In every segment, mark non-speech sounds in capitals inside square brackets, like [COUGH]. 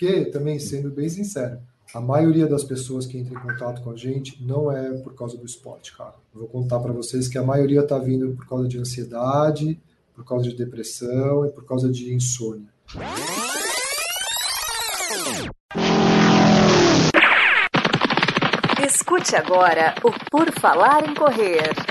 porque, também sendo bem sincero, a maioria das pessoas que entram em contato com a gente não é por causa do esporte, cara. Eu vou contar para vocês que a maioria está vindo por causa de ansiedade, por causa de depressão e por causa de insônia. Escute agora o Por Falar em Correr.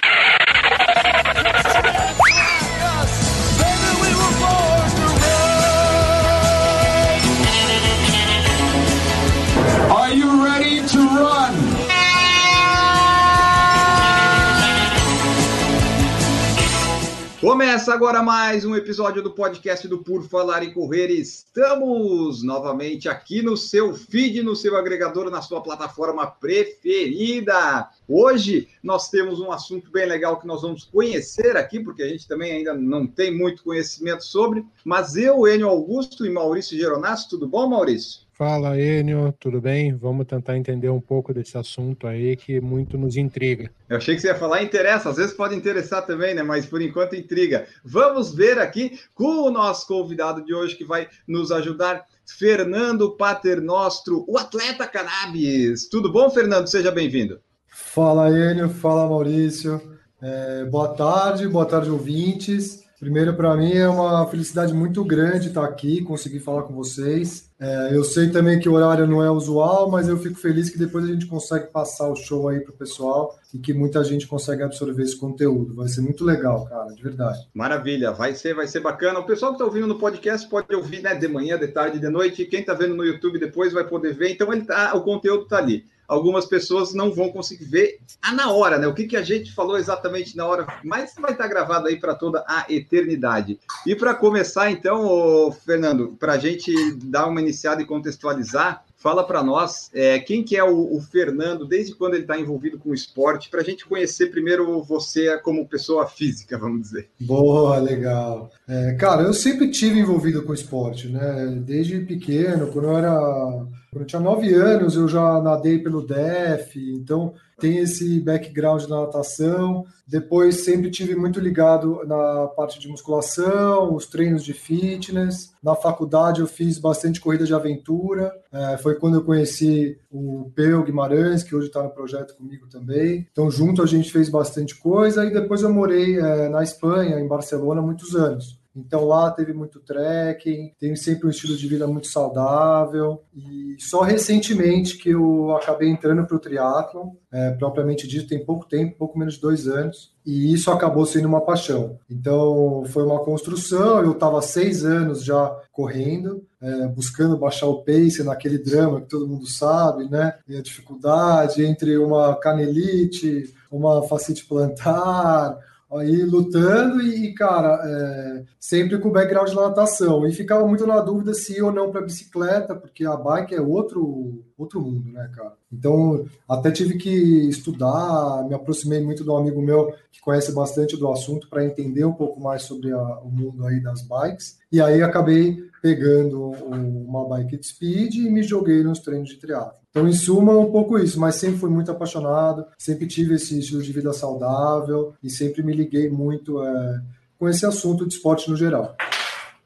Começa agora mais um episódio do podcast do Por Falar em Correr. Estamos novamente aqui no seu feed, no seu agregador, na sua plataforma preferida. Hoje nós temos um assunto bem legal que nós vamos conhecer aqui, porque a gente também ainda não tem muito conhecimento sobre. Mas eu, Enio Augusto e Maurício Geronassi, tudo bom, Maurício? Fala, Enio, tudo bem? Vamos tentar entender um pouco desse assunto aí que muito nos intriga. Eu achei que você ia falar interessa, às vezes pode interessar também, né? Mas por enquanto intriga. Vamos ver aqui com o nosso convidado de hoje que vai nos ajudar, Fernando Paternostro, o atleta cannabis. Tudo bom, Fernando? Seja bem-vindo. Fala, Enio, fala, Maurício. É, boa tarde, boa tarde, ouvintes. Primeiro, para mim é uma felicidade muito grande estar aqui, conseguir falar com vocês. É, eu sei também que o horário não é usual, mas eu fico feliz que depois a gente consegue passar o show aí para o pessoal e que muita gente consegue absorver esse conteúdo. Vai ser muito legal, cara, de verdade. Maravilha, vai ser, vai ser bacana. O pessoal que está ouvindo no podcast pode ouvir, né, de manhã, de tarde, de noite. Quem está vendo no YouTube depois vai poder ver. Então ele tá, o conteúdo está ali algumas pessoas não vão conseguir ver a na hora, né? O que, que a gente falou exatamente na hora, mas vai estar gravado aí para toda a eternidade. E para começar, então, Fernando, para a gente dar uma iniciada e contextualizar, Fala para nós é, quem que é o, o, Fernando, desde quando ele está envolvido com o esporte, para a gente conhecer primeiro você como pessoa física, vamos dizer. Boa, legal. É, cara, eu sempre tive envolvido com esporte, né? Desde pequeno, quando eu era. Eu tinha nove anos, eu já nadei pelo DEF, então tem esse background na natação. Depois sempre tive muito ligado na parte de musculação, os treinos de fitness. Na faculdade eu fiz bastante corrida de aventura. É, foi quando eu conheci o Peu Guimarães, que hoje está no projeto comigo também. Então junto a gente fez bastante coisa e depois eu morei é, na Espanha, em Barcelona, muitos anos. Então lá teve muito trekking, tem sempre um estilo de vida muito saudável e só recentemente que eu acabei entrando para o triatlon, é, propriamente dito, tem pouco tempo, pouco menos de dois anos, e isso acabou sendo uma paixão. Então foi uma construção, eu estava seis anos já correndo, é, buscando baixar o pace naquele drama que todo mundo sabe, né? E a dificuldade entre uma canelite, uma facite plantar, aí lutando e, cara, é, sempre com background de natação. E ficava muito na dúvida se ir ou não para bicicleta, porque a bike é outro, outro mundo, né, cara? Então, até tive que estudar, me aproximei muito de um amigo meu que conhece bastante do assunto para entender um pouco mais sobre a, o mundo aí das bikes. E aí acabei pegando uma bike de speed e me joguei nos treinos de triatlo. Então, em suma, um pouco isso, mas sempre fui muito apaixonado, sempre tive esse estilo de vida saudável e sempre me liguei muito é, com esse assunto de esporte no geral.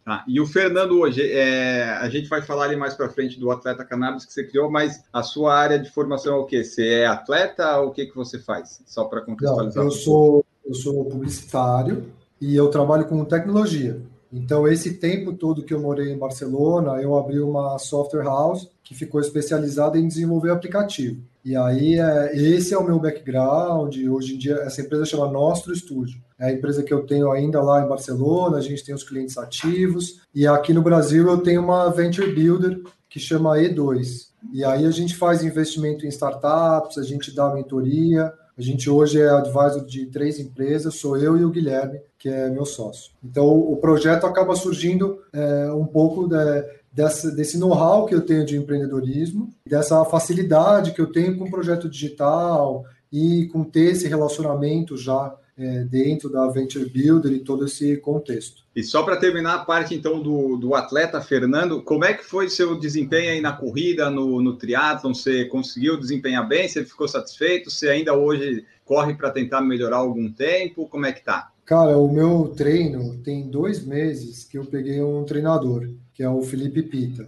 Ah, e o Fernando hoje, é, a gente vai falar ali mais para frente do atleta cannabis que você criou, mas a sua área de formação é o quê? Você é atleta ou o que, que você faz? Só para contextualizar. Não, eu, sou, eu sou publicitário e eu trabalho com tecnologia. Então, esse tempo todo que eu morei em Barcelona, eu abri uma software house que ficou especializada em desenvolver aplicativo. E aí, é, esse é o meu background. Hoje em dia, essa empresa chama Nostro Studio. É a empresa que eu tenho ainda lá em Barcelona, a gente tem os clientes ativos. E aqui no Brasil, eu tenho uma Venture Builder que chama E2. E aí, a gente faz investimento em startups, a gente dá mentoria, a gente hoje é advisor de três empresas, sou eu e o Guilherme, que é meu sócio. Então, o projeto acaba surgindo é, um pouco de, dessa, desse know-how que eu tenho de empreendedorismo, dessa facilidade que eu tenho com o projeto digital e com ter esse relacionamento já é, dentro da Venture Builder e todo esse contexto. E só para terminar a parte então do, do atleta Fernando, como é que foi seu desempenho aí na corrida, no, no triatlon? Você conseguiu desempenhar bem? Você ficou satisfeito? Você ainda hoje corre para tentar melhorar algum tempo? Como é que tá? Cara, o meu treino tem dois meses que eu peguei um treinador, que é o Felipe Pita.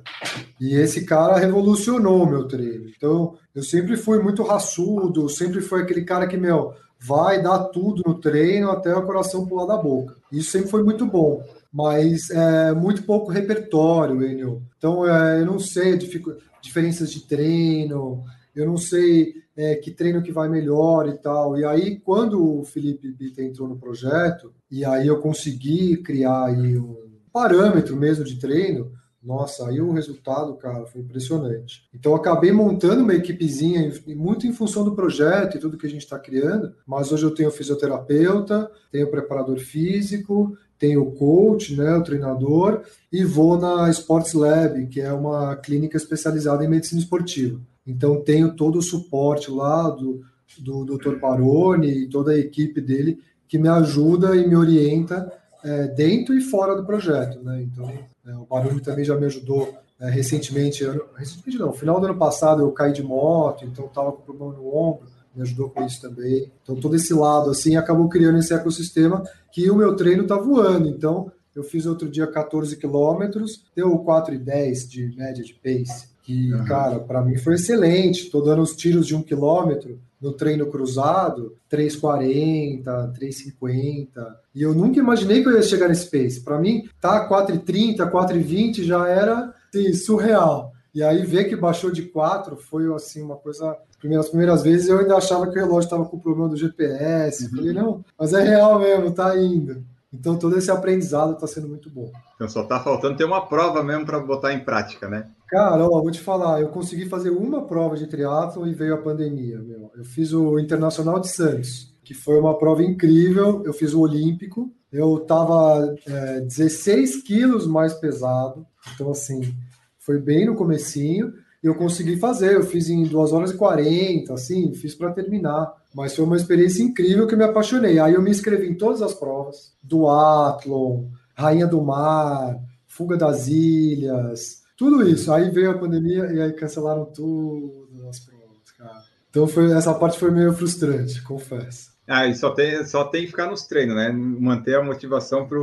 E esse cara revolucionou o meu treino. Então, eu sempre fui muito raçudo, sempre foi aquele cara que, meu, vai dar tudo no treino até o coração pular da boca. Isso sempre foi muito bom. Mas é muito pouco repertório, Enio. Então, é, eu não sei diferenças de treino, eu não sei é, que treino que vai melhor e tal. E aí, quando o Felipe Bita entrou no projeto, e aí eu consegui criar aí um parâmetro mesmo de treino, nossa, aí o resultado, cara, foi impressionante. Então, acabei montando uma equipezinha, muito em função do projeto e tudo que a gente está criando, mas hoje eu tenho fisioterapeuta, tenho preparador físico, tenho coach, né, o treinador, e vou na Sports Lab, que é uma clínica especializada em medicina esportiva. Então, tenho todo o suporte lá do, do Dr. Baroni e toda a equipe dele que me ajuda e me orienta é, dentro e fora do projeto. Né? Então, é, o Baroni também já me ajudou é, recentemente, ano, recentemente não, no final do ano passado eu caí de moto, então estava com problema no ombro, me ajudou com isso também. Então, todo esse lado, assim, acabou criando esse ecossistema que o meu treino está voando. Então, eu fiz outro dia 14 quilômetros, deu 4,10 de média de pace que, uhum. cara, para mim foi excelente. Tô dando os tiros de um quilômetro no treino cruzado, 3,40, 3,50. E eu nunca imaginei que eu ia chegar nesse pace. Para mim, tá 4,30, 4,20 já era assim, surreal. E aí ver que baixou de 4 foi assim uma coisa. Primeiras primeiras vezes eu ainda achava que o relógio estava com problema do GPS. Uhum. Falei, não, mas é real mesmo, tá indo. Então todo esse aprendizado está sendo muito bom. Então só está faltando ter uma prova mesmo para botar em prática, né? Cara, ó, vou te falar, eu consegui fazer uma prova de triatlo e veio a pandemia. Meu. Eu fiz o Internacional de Santos, que foi uma prova incrível. Eu fiz o Olímpico. Eu estava é, 16 quilos mais pesado. Então, assim, foi bem no comecinho. E eu consegui fazer. Eu fiz em 2 horas e 40, assim, fiz para terminar. Mas foi uma experiência incrível que eu me apaixonei. Aí eu me inscrevi em todas as provas. Do Athlon, Rainha do Mar, Fuga das Ilhas tudo isso. Aí veio a pandemia e aí cancelaram tudo as provas, cara. Então foi, essa parte foi meio frustrante, confesso. Ah, e só tem, só tem que ficar nos treinos, né? Manter a motivação para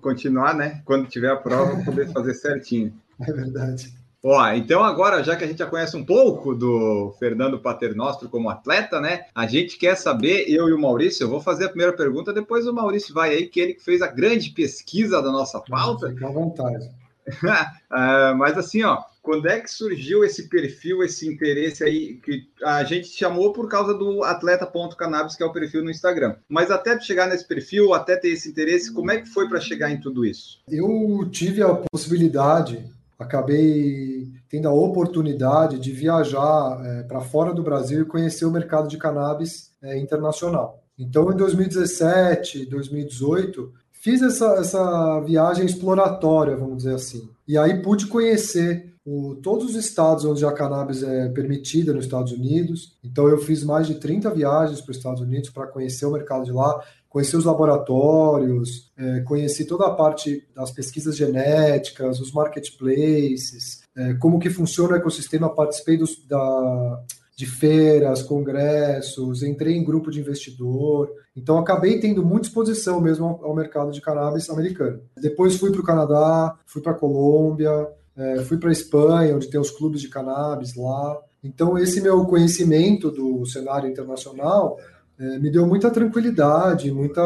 continuar, né? Quando tiver a prova, poder fazer certinho. [LAUGHS] É verdade. Ó, então agora, já que a gente já conhece um pouco do Fernando Paternostro como atleta, né? A gente quer saber, eu e o Maurício, eu vou fazer a primeira pergunta, depois o Maurício vai aí, que ele que fez a grande pesquisa da nossa pauta. Fica à vontade. uh, [LAUGHS] mas assim, ó, quando é que surgiu esse perfil, esse interesse aí que a gente chamou por causa do atleta.cannabis, que é o perfil no Instagram. Mas até chegar nesse perfil, até ter esse interesse, como é que foi para chegar em tudo isso? Eu tive a possibilidade, acabei tendo a oportunidade de viajar é, para fora do Brasil e conhecer o mercado de cannabis é, internacional. Então, em 2017, 2018, fiz essa, essa viagem exploratória, vamos dizer assim. E aí pude conhecer o, todos os estados onde a cannabis é permitida nos Estados Unidos. Então eu fiz mais de 30 viagens para os Estados Unidos para conhecer o mercado de lá, conhecer os laboratórios, é, conheci toda a parte das pesquisas genéticas, os marketplaces, é, como que funciona o ecossistema, participei dos, da, de feiras, congressos, entrei em grupo de investidor, então acabei tendo muita exposição mesmo ao, mercado de cannabis americano. Depois fui para o Canadá, fui para a Colômbia, é, fui para a Espanha, onde tem os clubes de cannabis lá. Então esse meu conhecimento do cenário internacional é, me deu muita tranquilidade, muita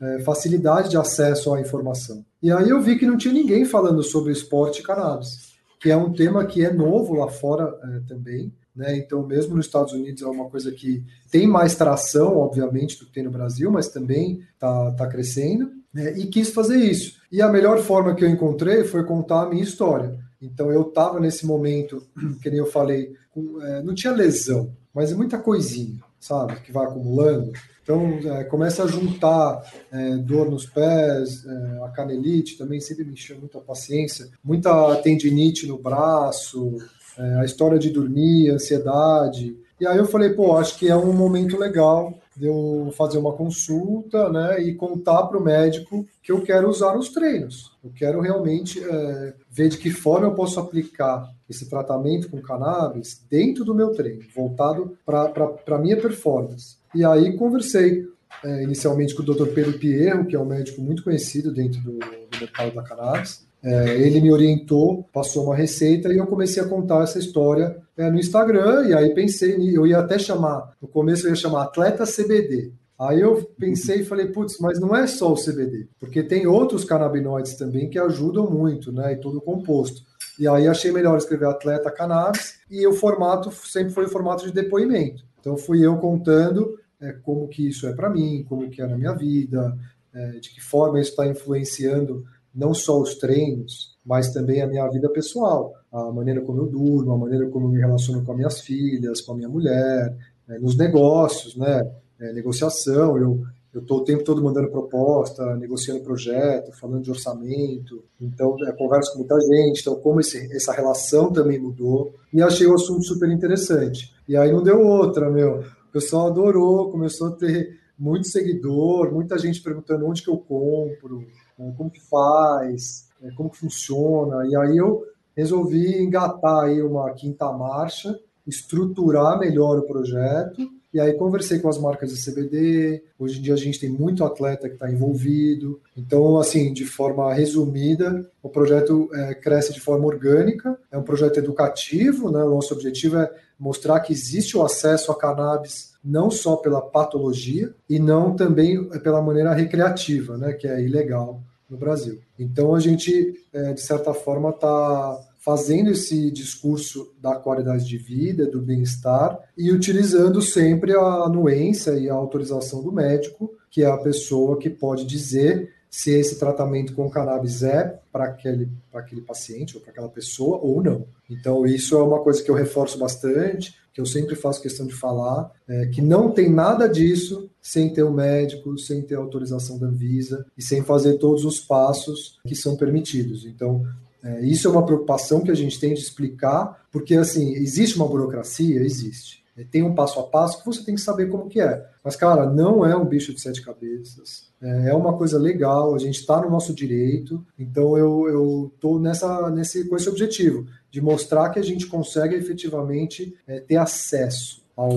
é, facilidade de acesso à informação. E aí eu vi que não tinha ninguém falando sobre esporte e cannabis, que é um tema que é novo lá fora é, também. Né? Então, mesmo nos Estados Unidos é uma coisa que tem mais tração, obviamente, do que tem no Brasil, mas também está tá crescendo. Né? E quis fazer isso. E a melhor forma que eu encontrei foi contar a minha história. Então, eu estava nesse momento, [CLEARS THROAT] que nem eu falei, com, é, não tinha lesão, mas é muita coisinha, sabe, que vai acumulando. Então, é, começa a juntar é, dor nos pés, é, a canelite também sempre me encheu muita paciência, muita tendinite no braço, é, a história de dormir, ansiedade. E aí eu falei, pô, acho que é um momento legal de eu fazer uma consulta, né, e contar para o médico que eu quero usar nos treinos. Eu quero realmente é, ver de que forma eu posso aplicar esse tratamento com cannabis dentro do meu treino, voltado para a minha performance. E aí conversei é, inicialmente com o Dr. Pedro Pierro, que é um médico muito conhecido dentro do, do mercado da cannabis. É, ele me orientou, passou uma receita e eu comecei a contar essa história é, no Instagram. E aí pensei, eu ia até chamar, no começo eu ia chamar Atleta CBD. Aí eu pensei e falei, putz, mas não é só o CBD, porque tem outros canabinoides também que ajudam muito, né? E todo composto. E aí achei melhor escrever Atleta Cannabis e o formato sempre foi o formato de depoimento. Então fui eu contando é, como que isso é para mim, como que é na minha vida, é, de que forma isso está influenciando não só os treinos, mas também a minha vida pessoal, a maneira como eu durmo, a maneira como eu me relaciono com as minhas filhas, com a minha mulher, é, nos negócios, né? É, negociação, eu eu estou o tempo todo mandando proposta, negociando projeto, falando de orçamento, então é, converso com muita gente, então como esse, essa relação também mudou, e achei o assunto super interessante. E aí não deu outra, meu, o pessoal adorou, começou a ter muito seguidor, muita gente perguntando onde que eu compro, né, como que faz, é, como que funciona, e aí eu resolvi engatar aí uma quinta marcha, estruturar melhor o projeto, e aí conversei com as marcas de CBD. Hoje em dia a gente tem muito atleta que está envolvido. Então, assim, de forma resumida, o projeto é, cresce de forma orgânica. É um projeto educativo, né? O nosso objetivo é mostrar que existe o acesso a cannabis não só pela patologia e não também pela maneira recreativa, né? Que é ilegal no Brasil. Então a gente, é, de certa forma, está fazendo esse discurso da qualidade de vida, do bem-estar e utilizando sempre a anuência e a autorização do médico, que é a pessoa que pode dizer se esse tratamento com cannabis é para aquele, aquele paciente ou para aquela pessoa ou não. Então, isso é uma coisa que eu reforço bastante, que eu sempre faço questão de falar, é, que não tem nada disso sem ter o um médico, sem ter autorização da Anvisa e sem fazer todos os passos que são permitidos. Então, é, isso é uma preocupação que a gente tem de explicar, porque assim, existe uma burocracia? Existe. É, tem um passo a passo que você tem que saber como que é. Mas, cara, não é um bicho de sete cabeças. É, é uma coisa legal, a gente está no nosso direito, então eu estou nessa, nesse, com esse objetivo, de mostrar que a gente consegue efetivamente é, ter acesso ao,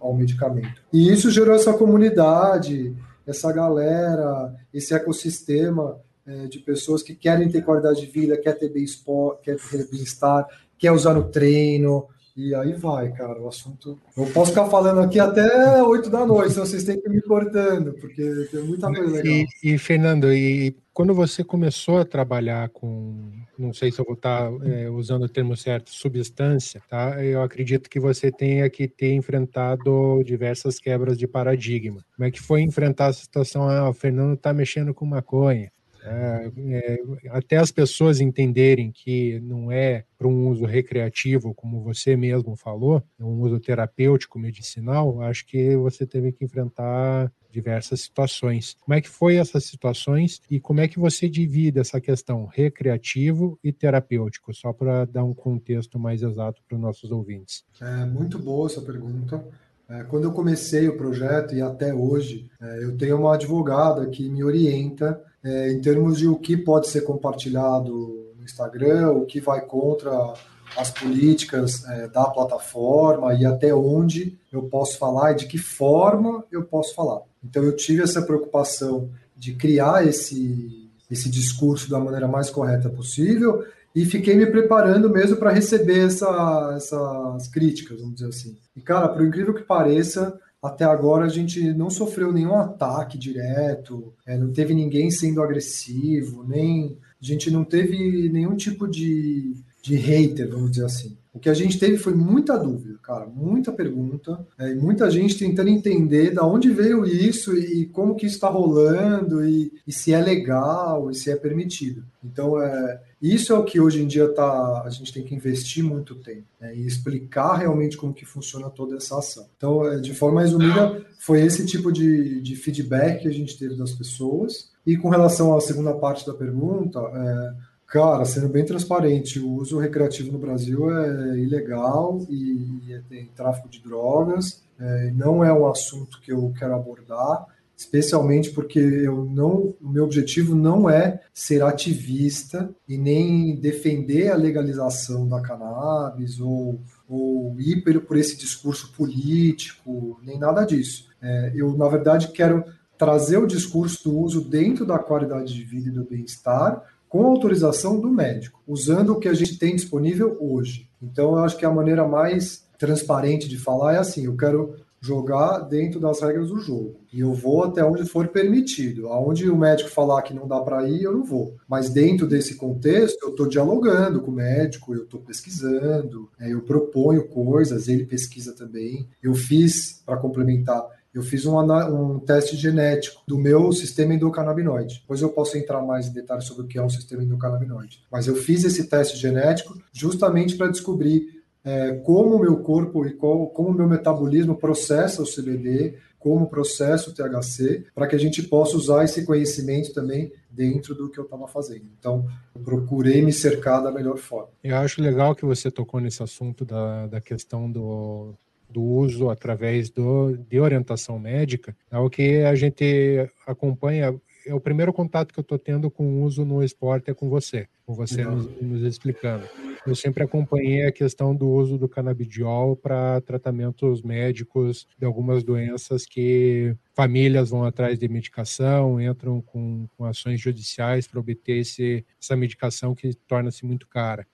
ao medicamento. E isso gerou essa comunidade, essa galera, esse ecossistema é, de pessoas que querem ter qualidade de vida, quer ter bem-estar, quer ter bem-estar, quer usar no treino, e aí vai, cara, o assunto. Eu posso ficar falando aqui até 8 da noite, então vocês têm que ir me cortando, porque tem muita coisa legal. E, e, Fernando, e quando você começou a trabalhar com, não sei se eu vou estar é, usando o termo certo, substância, tá? Eu acredito que você tenha que ter enfrentado diversas quebras de paradigma. Como é que foi enfrentar a situação? Ah, o Fernando está mexendo com maconha. É, é, até as pessoas entenderem que não é para um uso recreativo, como você mesmo falou, é um uso terapêutico, medicinal, acho que você teve que enfrentar diversas situações. Como é que foi essas situações e como é que você divide essa questão recreativo e terapêutico, só para dar um contexto mais exato para os nossos ouvintes? É muito boa essa pergunta. É, quando eu comecei o projeto e até hoje, é, eu tenho uma advogada que me orienta é, em termos de o que pode ser compartilhado no Instagram, o que vai contra as políticas é, da plataforma e até onde eu posso falar e de que forma eu posso falar. Então eu tive essa preocupação de criar esse, esse discurso da maneira mais correta possível e fiquei me preparando mesmo para receber essa, essas críticas, vamos dizer assim. E, cara, por incrível que pareça, até agora a gente não sofreu nenhum ataque direto, é, não teve ninguém sendo agressivo, nem a gente não teve nenhum tipo de, de hater, vamos dizer assim. O que a gente teve foi muita dúvida, cara, muita pergunta, é, muita gente tentando entender da onde veio isso e, como que isso está rolando e, e, se é legal e se é permitido. Então, é, isso é o que hoje em dia tá, a gente tem que investir muito tempo né, e explicar realmente como que funciona toda essa ação. Então, é, de forma resumida, foi esse tipo de, de feedback que a gente teve das pessoas. E com relação à segunda parte da pergunta, é, Cara, sendo bem transparente, o uso recreativo no Brasil é ilegal e, e tem tráfico de drogas. É, não é um assunto que eu quero abordar, especialmente porque eu não, o meu objetivo não é ser ativista e nem defender a legalização da cannabis ou, ou ir por esse discurso político, nem nada disso. É, eu, na verdade, quero trazer o discurso do uso dentro da qualidade de vida e do bem-estar, com autorização do médico, usando o que a gente tem disponível hoje. Então, eu acho que a maneira mais transparente de falar é assim: eu quero jogar dentro das regras do jogo. E eu vou até onde for permitido. Aonde o médico falar que não dá para ir, eu não vou. Mas dentro desse contexto, eu estou dialogando com o médico, eu estou pesquisando, é, eu proponho coisas, ele pesquisa também. Eu fiz, para complementar, eu fiz um, um, teste genético do meu sistema endocannabinoide. Depois eu posso entrar mais em detalhes sobre o que é um sistema endocannabinoide. Mas eu fiz esse teste genético justamente para descobrir é, como o meu corpo e qual, como o meu metabolismo processa o CBD, como processa o THC, para que a gente possa usar esse conhecimento também dentro do que eu estava fazendo. Então, procurei me cercar da melhor forma. Eu acho legal que você tocou nesse assunto da, da questão do, do uso através do, de orientação médica, é o que a gente acompanha é o primeiro contato que eu estou tendo com o uso no esporte é com você, com você nos, nos, explicando. Eu sempre acompanhei a questão do uso do canabidiol para tratamentos médicos de algumas doenças que famílias vão atrás de medicação, entram com, com ações judiciais para obter esse, essa medicação que torna-se muito cara.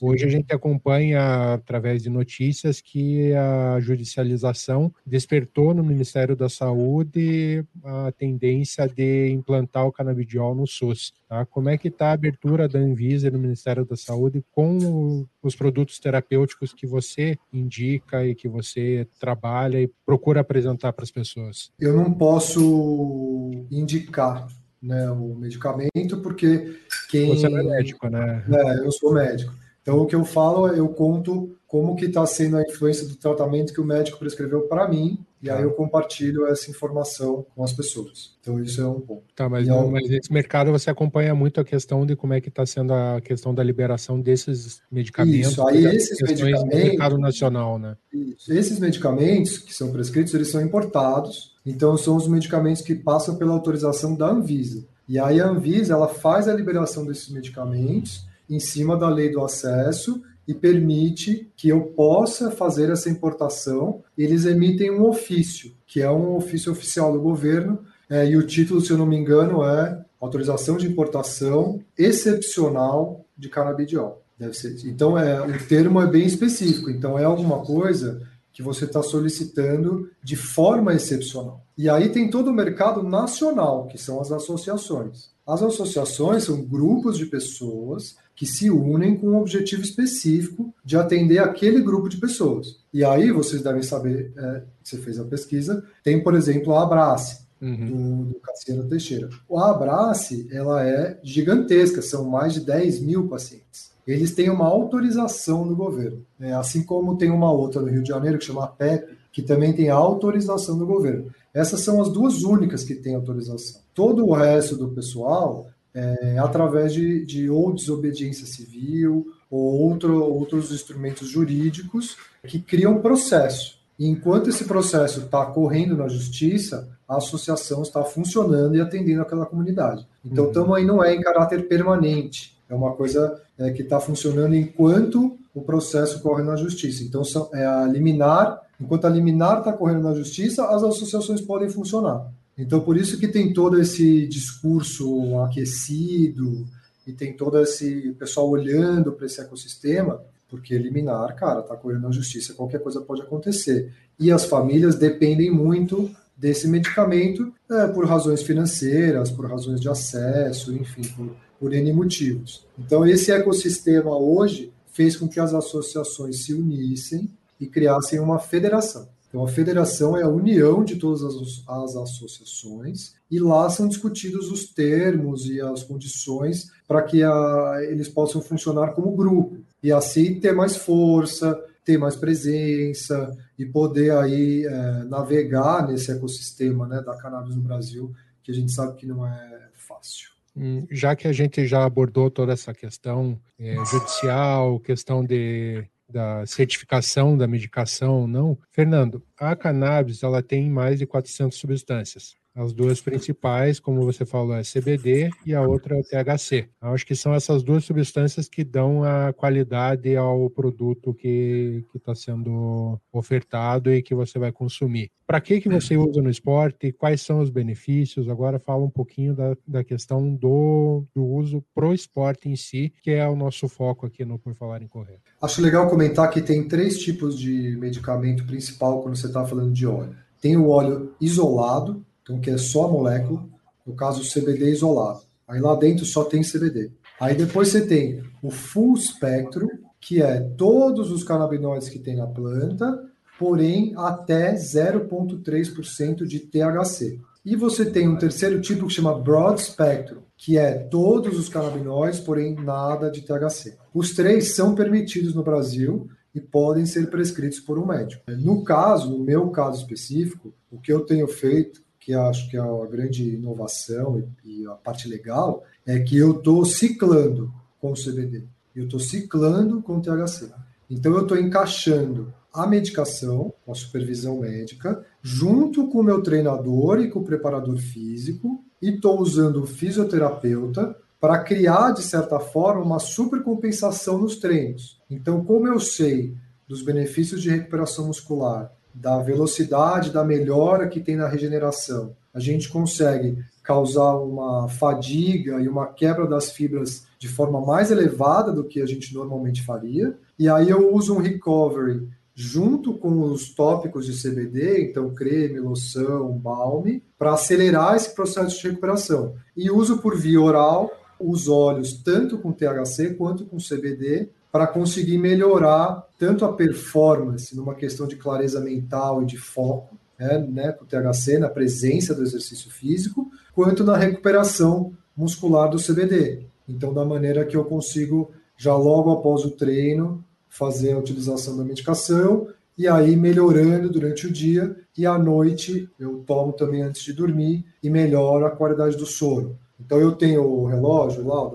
Hoje a gente acompanha, através de notícias, que a judicialização despertou no Ministério da Saúde a tendência de implantar o canabidiol no SUS. Tá? Como é que está a abertura da Anvisa no Ministério da Saúde com os produtos terapêuticos que você indica e que você trabalha e procura apresentar para as pessoas? Eu não posso indicar né, o medicamento, porque quem. Você é médico, né? É, eu sou médico. Então, o que eu falo, eu conto como que está sendo a influência do tratamento que o médico prescreveu para mim, e aí tá. eu compartilho essa informação com as pessoas. Então, isso é um ponto. Tá, mas, não, mas nesse mercado você acompanha muito a questão de como é que está sendo a questão da liberação desses medicamentos. Isso, aí esses medicamentos... No mercado nacional, né? Isso. Esses medicamentos que são prescritos, eles são importados, então são os medicamentos que passam pela autorização da Anvisa. E aí a Anvisa, ela faz a liberação desses medicamentos em cima da lei do acesso e permite que eu possa fazer essa importação. Eles emitem um ofício, que é um ofício oficial do governo, é, e o título, se eu não me engano, é Autorização de Importação Excepcional de Canabidiol. Deve ser. Então, é, o termo é bem específico. Então, é alguma coisa que você está solicitando de forma excepcional. E aí tem todo o mercado nacional, que são as associações. As associações são grupos de pessoas que se unem com um objetivo específico de atender aquele grupo de pessoas. E aí vocês devem saber, é, você fez a pesquisa, tem, por exemplo, a Abrace, uhum. do, do Cassiano Teixeira. A Abrace, ela é gigantesca, são mais de 10 mil pacientes. Eles têm uma autorização do governo, né? assim como tem uma outra no Rio de Janeiro que chama PEP, que também tem autorização do governo. Essas são as duas únicas que têm autorização. Todo o resto do pessoal é, através de, de ou desobediência civil ou outro, outros instrumentos jurídicos que criam processo. E enquanto esse processo está correndo na justiça, a associação está funcionando e atendendo aquela comunidade. Então, uhum. aí não é em caráter permanente, é uma coisa é, que está funcionando enquanto o processo corre na justiça. Então, são, é a liminar, enquanto a liminar está correndo na justiça, as associações podem funcionar. Então, por isso que tem todo esse discurso aquecido e tem todo esse pessoal olhando para esse ecossistema, porque eliminar, cara, tá correndo na justiça, qualquer coisa pode acontecer. E as famílias dependem muito desse medicamento é, por razões financeiras, por razões de acesso, enfim, por, por N motivos. Então, esse ecossistema hoje fez com que as associações se unissem e criassem uma federação. Então, a federação é a união de todas as, as associações e lá são discutidos os termos e as condições para que a, eles possam funcionar como grupo e assim ter mais força, ter mais presença e poder aí é, navegar nesse ecossistema né, da cannabis no Brasil, que a gente sabe que não é fácil. Hum, já que a gente já abordou toda essa questão é, judicial, questão de da certificação da medicação ou não. Fernando, a cannabis ela tem mais de 400 substâncias. As duas principais, como você falou, é CBD e a outra é THC. Acho que são essas duas substâncias que dão a qualidade ao produto que está sendo ofertado e que você vai consumir. Para que, que você usa no esporte? Quais são os benefícios? Agora fala um pouquinho da, da questão do, do uso pro esporte em si, que é o nosso foco aqui no Por Falar em Correr. Acho legal comentar que tem três tipos de medicamento principal quando você está falando de óleo. Tem o óleo isolado, então que é só a molécula, no caso CBD isolado. Aí lá dentro só tem CBD. Aí depois você tem o full spectrum, que é todos os canabinoides que tem na planta, porém até 0,3% de THC. E você tem um terceiro tipo que chama Broad Spectrum, que é todos os canabinoides, porém nada de THC. Os três são permitidos no Brasil e podem ser prescritos por um médico. No caso, no meu caso específico, o que eu tenho feito, que acho que é a grande inovação e, a parte legal, é que eu estou ciclando com o CBD. Eu estou ciclando com o THC. Então eu estou encaixando a medicação, a supervisão médica, junto com o meu treinador e com o preparador físico, e estou usando o fisioterapeuta para criar, de certa forma, uma supercompensação nos treinos. Então, como eu sei dos benefícios de recuperação muscular, da velocidade, da melhora que tem na regeneração, a gente consegue causar uma fadiga e uma quebra das fibras de forma mais elevada do que a gente normalmente faria. E aí eu uso um recovery junto com os tópicos de CBD, então creme, loção, balme, para acelerar esse processo de recuperação. E uso por via oral os óleos tanto com THC quanto com CBD para conseguir melhorar tanto a performance numa questão de clareza mental e de foco, né, né, com o THC, na presença do exercício físico, quanto na recuperação muscular do CBD. Então, da maneira que eu consigo, já logo após o treino, fazer a utilização da medicação e aí melhorando durante o dia e à noite eu tomo também antes de dormir e melhora a qualidade do sono. Então eu tenho o relógio lá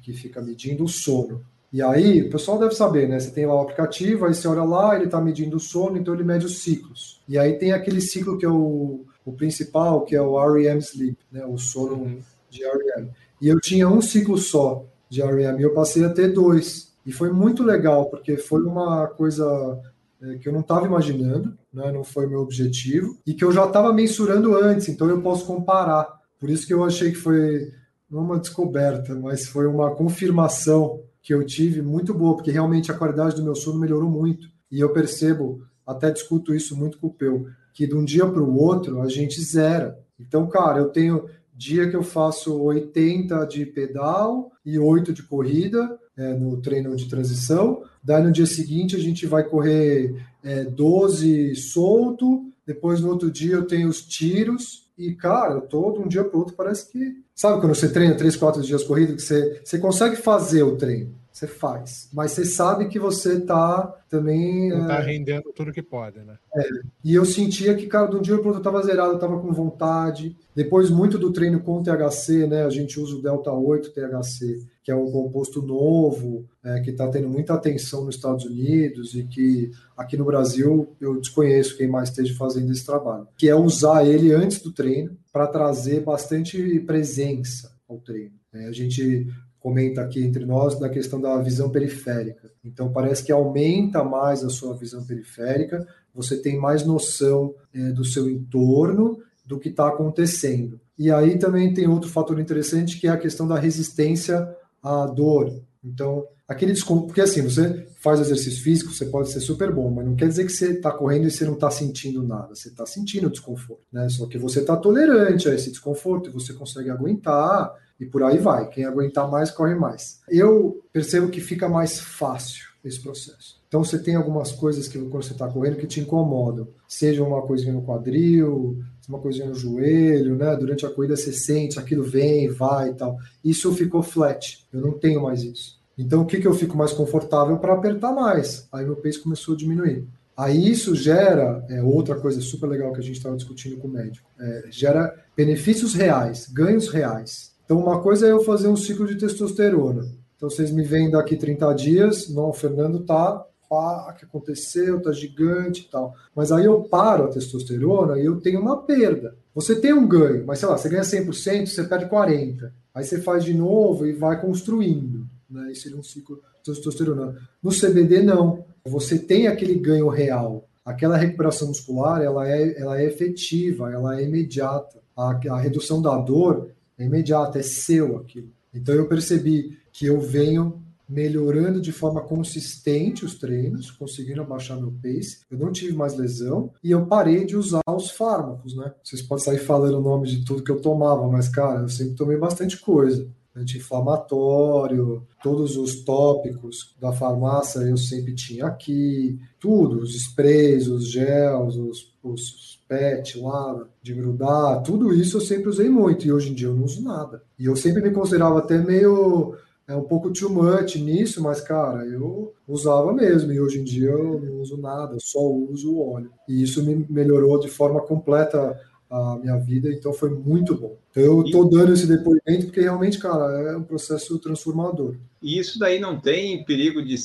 que fica medindo o sono. E aí, o pessoal deve saber, né? Você tem lá o aplicativo, aí você olha lá, ele está medindo o sono, então ele mede os ciclos. E aí tem aquele ciclo que é o, o principal, que é o REM Sleep, né? O sono uhum. de REM. E eu tinha um ciclo só de REM e eu passei a ter dois. E foi muito legal, porque foi uma coisa é, que eu não estava imaginando, né, não foi meu objetivo, e que eu já estava mensurando antes, então eu posso comparar. Por isso que eu achei que foi não uma descoberta, mas foi uma confirmação que eu tive muito boa, porque realmente a qualidade do meu sono melhorou muito. E eu percebo, até discuto isso muito com o Peu, que de um dia para o outro a gente zera. Então, cara, eu tenho dia que eu faço 80 de pedal e 8 de corrida, é, no treino de transição. Daí no dia seguinte a gente vai correr é, 12 solto. Depois no outro dia eu tenho os tiros. E, cara, todo um dia para outro parece que. Sabe quando você treina três, quatro dias corrido, que você, você consegue fazer o treino? Você faz. Mas você sabe que você está também. Não está é... rendendo tudo que pode, né? É. E eu sentia que, cara, de um dia para outro eu estava zerado, eu estava com vontade. Depois, muito do treino com THC, né? A gente usa o Delta 8 THC que é um composto novo, é, que está tendo muita atenção nos Estados Unidos e que aqui no Brasil eu desconheço quem mais esteja fazendo esse trabalho, que é usar ele antes do treino para trazer bastante presença ao treino. É, a gente comenta aqui entre nós da questão da visão periférica. Então parece que aumenta mais a sua visão periférica, você tem mais noção é, do seu entorno, do que está acontecendo. E aí também tem outro fator interessante que é a questão da resistência a dor. Então, aquele desconto, porque assim, você faz exercício físico, você pode ser super bom, mas não quer dizer que você está correndo e você não está sentindo nada, você está sentindo desconforto, né? Só que você está tolerante a esse desconforto e você consegue aguentar e por aí vai. Quem aguentar mais, corre mais. Eu percebo que fica mais fácil esse processo. Então você tem algumas coisas que quando você está correndo que te incomodam, seja uma coisinha no quadril, uma coisinha no joelho, né? Durante a corrida você sente, aquilo vem, vai e tal. Isso ficou flat. Eu não tenho mais isso. Então o que, que eu fico mais confortável para apertar mais? Aí meu peso começou a diminuir. Aí isso gera, é outra coisa super legal que a gente estava discutindo com o médico, é, gera benefícios reais, ganhos reais. Então uma coisa é eu fazer um ciclo de testosterona. Então vocês me veem daqui 30 dias, não, o Fernando tá pá, que aconteceu, tá gigante e tal. Mas aí eu paro a testosterona e eu tenho uma perda. Você tem um ganho, mas sei lá, você ganha 100%, você perde 40%. Aí você faz de novo e vai construindo. Né? Isso seria um ciclo de testosterona. No CBD, não. Você tem aquele ganho real. Aquela recuperação muscular, ela é, ela é efetiva, ela é imediata. A, a redução da dor é imediata, é seu aquilo. Então eu percebi que eu venho melhorando de forma consistente os treinos, conseguindo abaixar meu pace. Eu não tive mais lesão e eu parei de usar os fármacos, né? Vocês podem sair falando o nome de tudo que eu tomava, mas cara, eu sempre tomei bastante coisa. Anti-inflamatório, todos os tópicos da farmácia eu sempre tinha aqui, tudo, os sprays, os gels, os, os PET lá, de grudar, tudo isso eu sempre usei muito e hoje em dia eu não uso nada. E eu sempre me considerava até meio é um pouco too much nisso, mas, cara, eu usava mesmo, e hoje em dia eu não uso nada, só uso o óleo. E isso me melhorou de forma completa a minha vida, então foi muito bom. Então eu estou dando esse depoimento porque realmente, cara, é um processo transformador. E isso daí não tem perigo de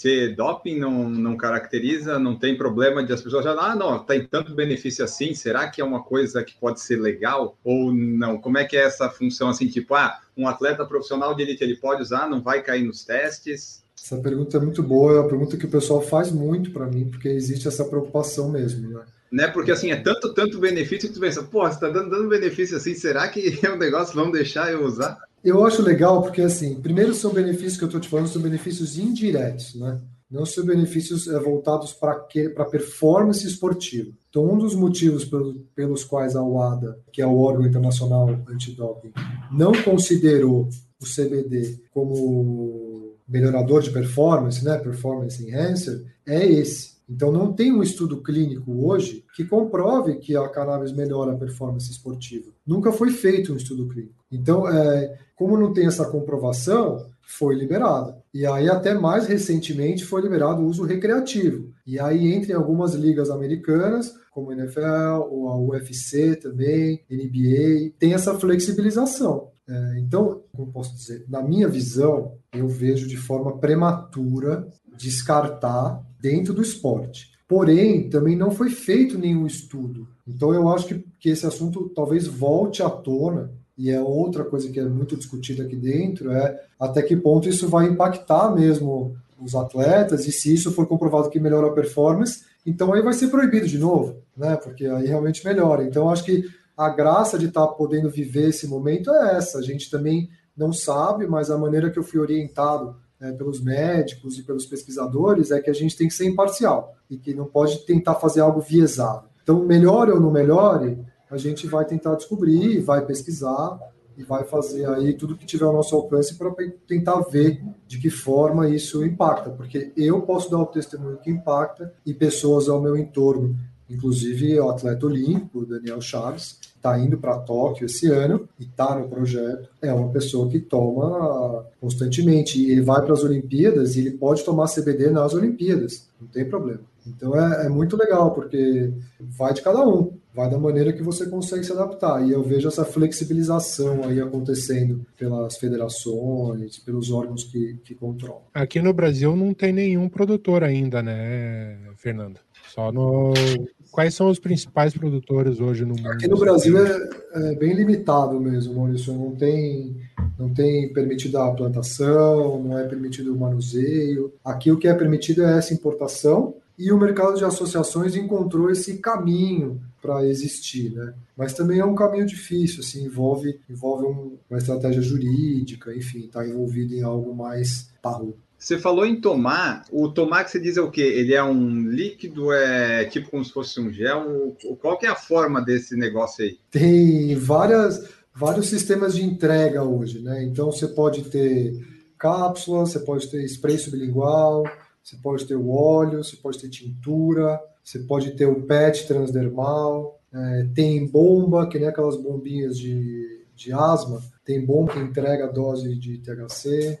ser doping não, não caracteriza, não tem problema de as pessoas já, ah, não, tem tanto benefício assim, será que é uma coisa que pode ser legal ou não? Como é que é essa função assim, tipo, ah, um atleta profissional de elite ele pode usar, não vai cair nos testes? Essa pergunta é muito boa, é uma pergunta que o pessoal faz muito para mim, porque existe essa preocupação mesmo, né? né? Porque assim, é tanto, tanto benefício que tu pensa, pô, você tá dando, dando benefício assim, será que [LAUGHS] é um negócio, vão deixar eu usar? Eu acho legal porque, assim, primeiro são benefícios que eu estou te falando, são benefícios indiretos, né? Não são benefícios é, voltados para performance esportiva. Então, um dos motivos pelos quais a UADA, que é o órgão internacional antidoping, não considerou o CBD como melhorador de performance, né, performance enhancer, é esse. Então, não tem um estudo clínico hoje que comprove que a cannabis melhora a performance esportiva. Nunca foi feito um estudo clínico. Então, é, como não tem essa comprovação, foi liberado. E aí, até mais recentemente, foi liberado o uso recreativo. E aí, entre algumas ligas americanas, como a NFL, ou a UFC também, NBA, tem essa flexibilização. É, então, como posso dizer, na minha visão, eu vejo de forma prematura descartar dentro do esporte. Porém, também não foi feito nenhum estudo. Então, eu acho que, que esse assunto talvez volte à tona. E é outra coisa que é muito discutida aqui dentro, é até que ponto isso vai impactar mesmo os atletas, e se isso for comprovado que melhora a performance, então aí vai ser proibido de novo, né? Porque aí realmente melhora. Então, acho que a graça de estar tá podendo viver esse momento é essa. A gente também não sabe, mas a maneira que eu fui orientado né, pelos médicos e pelos pesquisadores é que a gente tem que ser imparcial e que não pode tentar fazer algo viesado. Então, melhore ou não melhore, a gente vai tentar descobrir, vai pesquisar e vai fazer aí tudo que tiver ao nosso alcance para tentar ver de que forma isso impacta, porque eu posso dar o testemunho que impacta e pessoas ao meu entorno, inclusive o atleta olímpico, Daniel Chaves, está indo para Tóquio esse ano e está no projeto, é uma pessoa que toma constantemente. E ele vai para as Olimpíadas e ele pode tomar CBD nas Olimpíadas, não tem problema. Então é, é, muito legal, porque vai de cada um, vai da maneira que você consegue se adaptar. E eu vejo essa flexibilização aí acontecendo pelas federações, pelos órgãos que, que controlam. Aqui no Brasil não tem nenhum produtor ainda, né, Fernando? Só no Quais são os principais produtores hoje no mundo? Aqui no Brasil é, é bem limitado mesmo, Maurício. Não tem, não tem permitido a plantação, não é permitido o manuseio. Aqui o que é permitido é essa importação e o mercado de associações encontrou esse caminho para existir, né? Mas também é um caminho difícil, assim, envolve, envolve um, uma estratégia jurídica, enfim, está envolvido em algo mais parrudo. Você falou em tomar. O tomar que você diz é o quê? Ele é um líquido, é tipo como se fosse um gel? Qual que é a forma desse negócio aí? Tem várias, vários sistemas de entrega hoje, né? Então você pode ter cápsula, você pode ter spray sublingual, você pode ter o óleo, você pode ter tintura, você pode ter o PET transdermal, é, tem bomba, que nem aquelas bombinhas de, de asma, tem bomba que entrega dose de THC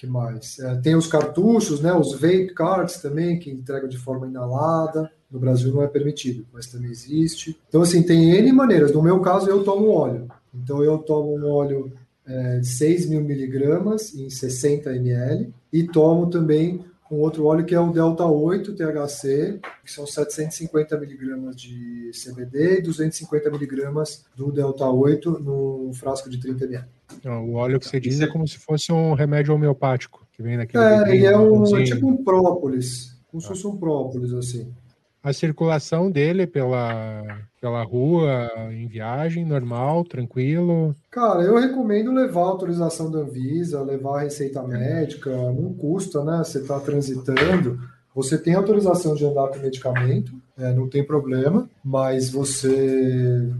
que mais? É, tem os cartuchos, né, os vape cards também, que entregam de forma inalada. No Brasil não é permitido, mas também existe. Então, assim, tem N maneiras. No meu caso, eu tomo óleo. Então, eu tomo um óleo é, de 6 mil miligramas em 60 ml e tomo também com outro óleo que é o Delta 8 THC, que são 750 miligramas de CBD e 250 miligramas do Delta 8 no frasco de 30 ml. O óleo que você diz é como se fosse um remédio homeopático, que vem naquele... É, e é um, é tipo um própolis, como se fosse um própolis, assim. A circulação dele pela, pela rua, em viagem, normal, tranquilo? Cara, eu recomendo levar a autorização da Anvisa, levar a receita médica, não custa, né? Você está transitando, você tem autorização de andar com medicamento, é, não tem problema, mas você,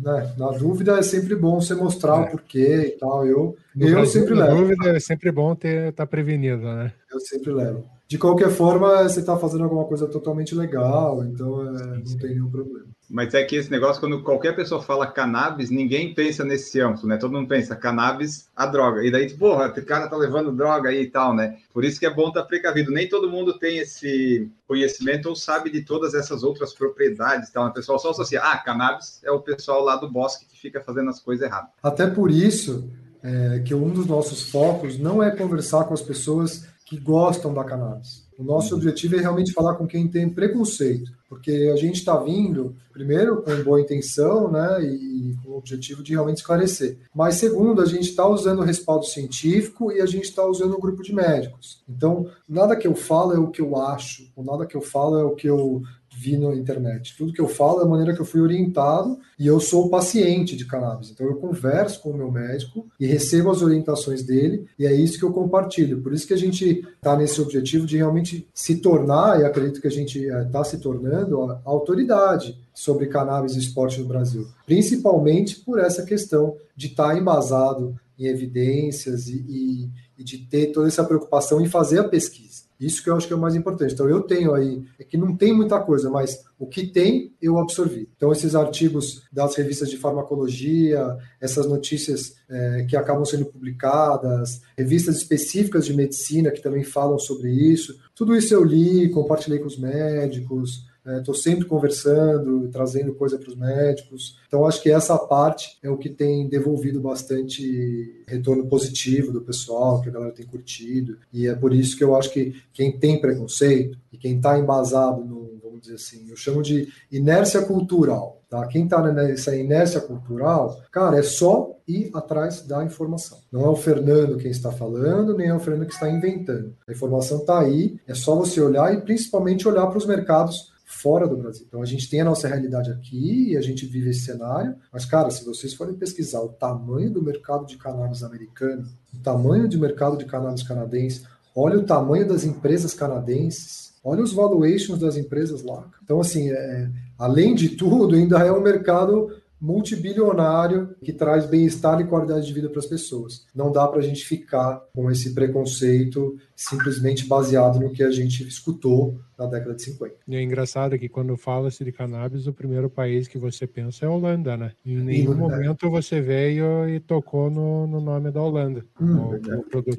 né, na dúvida é sempre bom você mostrar é. o porquê e tal. Eu, eu Brasil, sempre na levo. Na dúvida é sempre bom ter estar tá prevenido, né? Eu sempre levo. De qualquer forma, você está fazendo alguma coisa totalmente legal, então é, não tem nenhum problema. Mas é que esse negócio, quando qualquer pessoa fala cannabis, ninguém pensa nesse âmbito, né? Todo mundo pensa cannabis, a droga. E daí, porra, o cara tá levando droga aí e tal, né? Por isso que é bom estar tá precavido. Nem todo mundo tem esse conhecimento ou sabe de todas essas outras propriedades e tal. O pessoal só associa, ah, cannabis é o pessoal lá do bosque que fica fazendo as coisas erradas. Até por isso é, que um dos nossos focos não é conversar com as pessoas que gostam da cannabis. O nosso objetivo é realmente falar com quem tem preconceito, porque a gente está vindo, primeiro, com boa intenção, né, e com o objetivo de realmente esclarecer. Mas, segundo, a gente está usando o respaldo científico e a gente está usando um grupo de médicos. Então, nada que eu falo é o que eu acho, ou nada que eu falo é o que eu vi na internet. Tudo que eu falo é a maneira que eu fui orientado e eu sou paciente de cannabis. Então eu converso com o meu médico e recebo as orientações dele e é isso que eu compartilho. Por isso que a gente está nesse objetivo de realmente se tornar, e acredito que a gente está eh, se tornando, a autoridade sobre cannabis e esporte no Brasil. Principalmente por essa questão de estar tá embasado em evidências e, e, e de ter toda essa preocupação em fazer a pesquisa. Isso que eu acho que é o mais importante. Então, eu tenho aí, é que não tem muita coisa, mas o que tem, eu absorvi. Então, esses artigos das revistas de farmacologia, essas notícias é, que acabam sendo publicadas, revistas específicas de medicina que também falam sobre isso, tudo isso eu li, compartilhei com os médicos, Estou é, sempre conversando, trazendo coisa para os médicos. Então, acho que essa parte é o que tem devolvido bastante retorno positivo do pessoal, que a galera tem curtido. E é por isso que eu acho que quem tem preconceito e quem está embasado no, vamos dizer assim, eu chamo de inércia cultural. Tá? Quem está nessa inércia cultural, cara, é só ir atrás da informação. Não é o Fernando quem está falando, nem é o Fernando que está inventando. A informação está aí, é só você olhar e principalmente olhar para os mercados fora do Brasil. Então a gente tem a nossa realidade aqui e a gente vive esse cenário, mas cara, se vocês forem pesquisar o tamanho do mercado de cannabis americano, o tamanho de mercado de cannabis canadense, olha o tamanho das empresas canadenses, olha os valuations das empresas lá. Então assim, é, além de tudo, ainda é um mercado multibilionário que traz bem-estar e qualidade de vida para as pessoas. Não dá para a gente ficar com esse preconceito simplesmente baseado no que a gente escutou na década de 50. E é engraçado que quando fala-se de cannabis, o primeiro país que você pensa é a Holanda, né? Em nenhum momento você veio e tocou no, no nome da Holanda. Hum,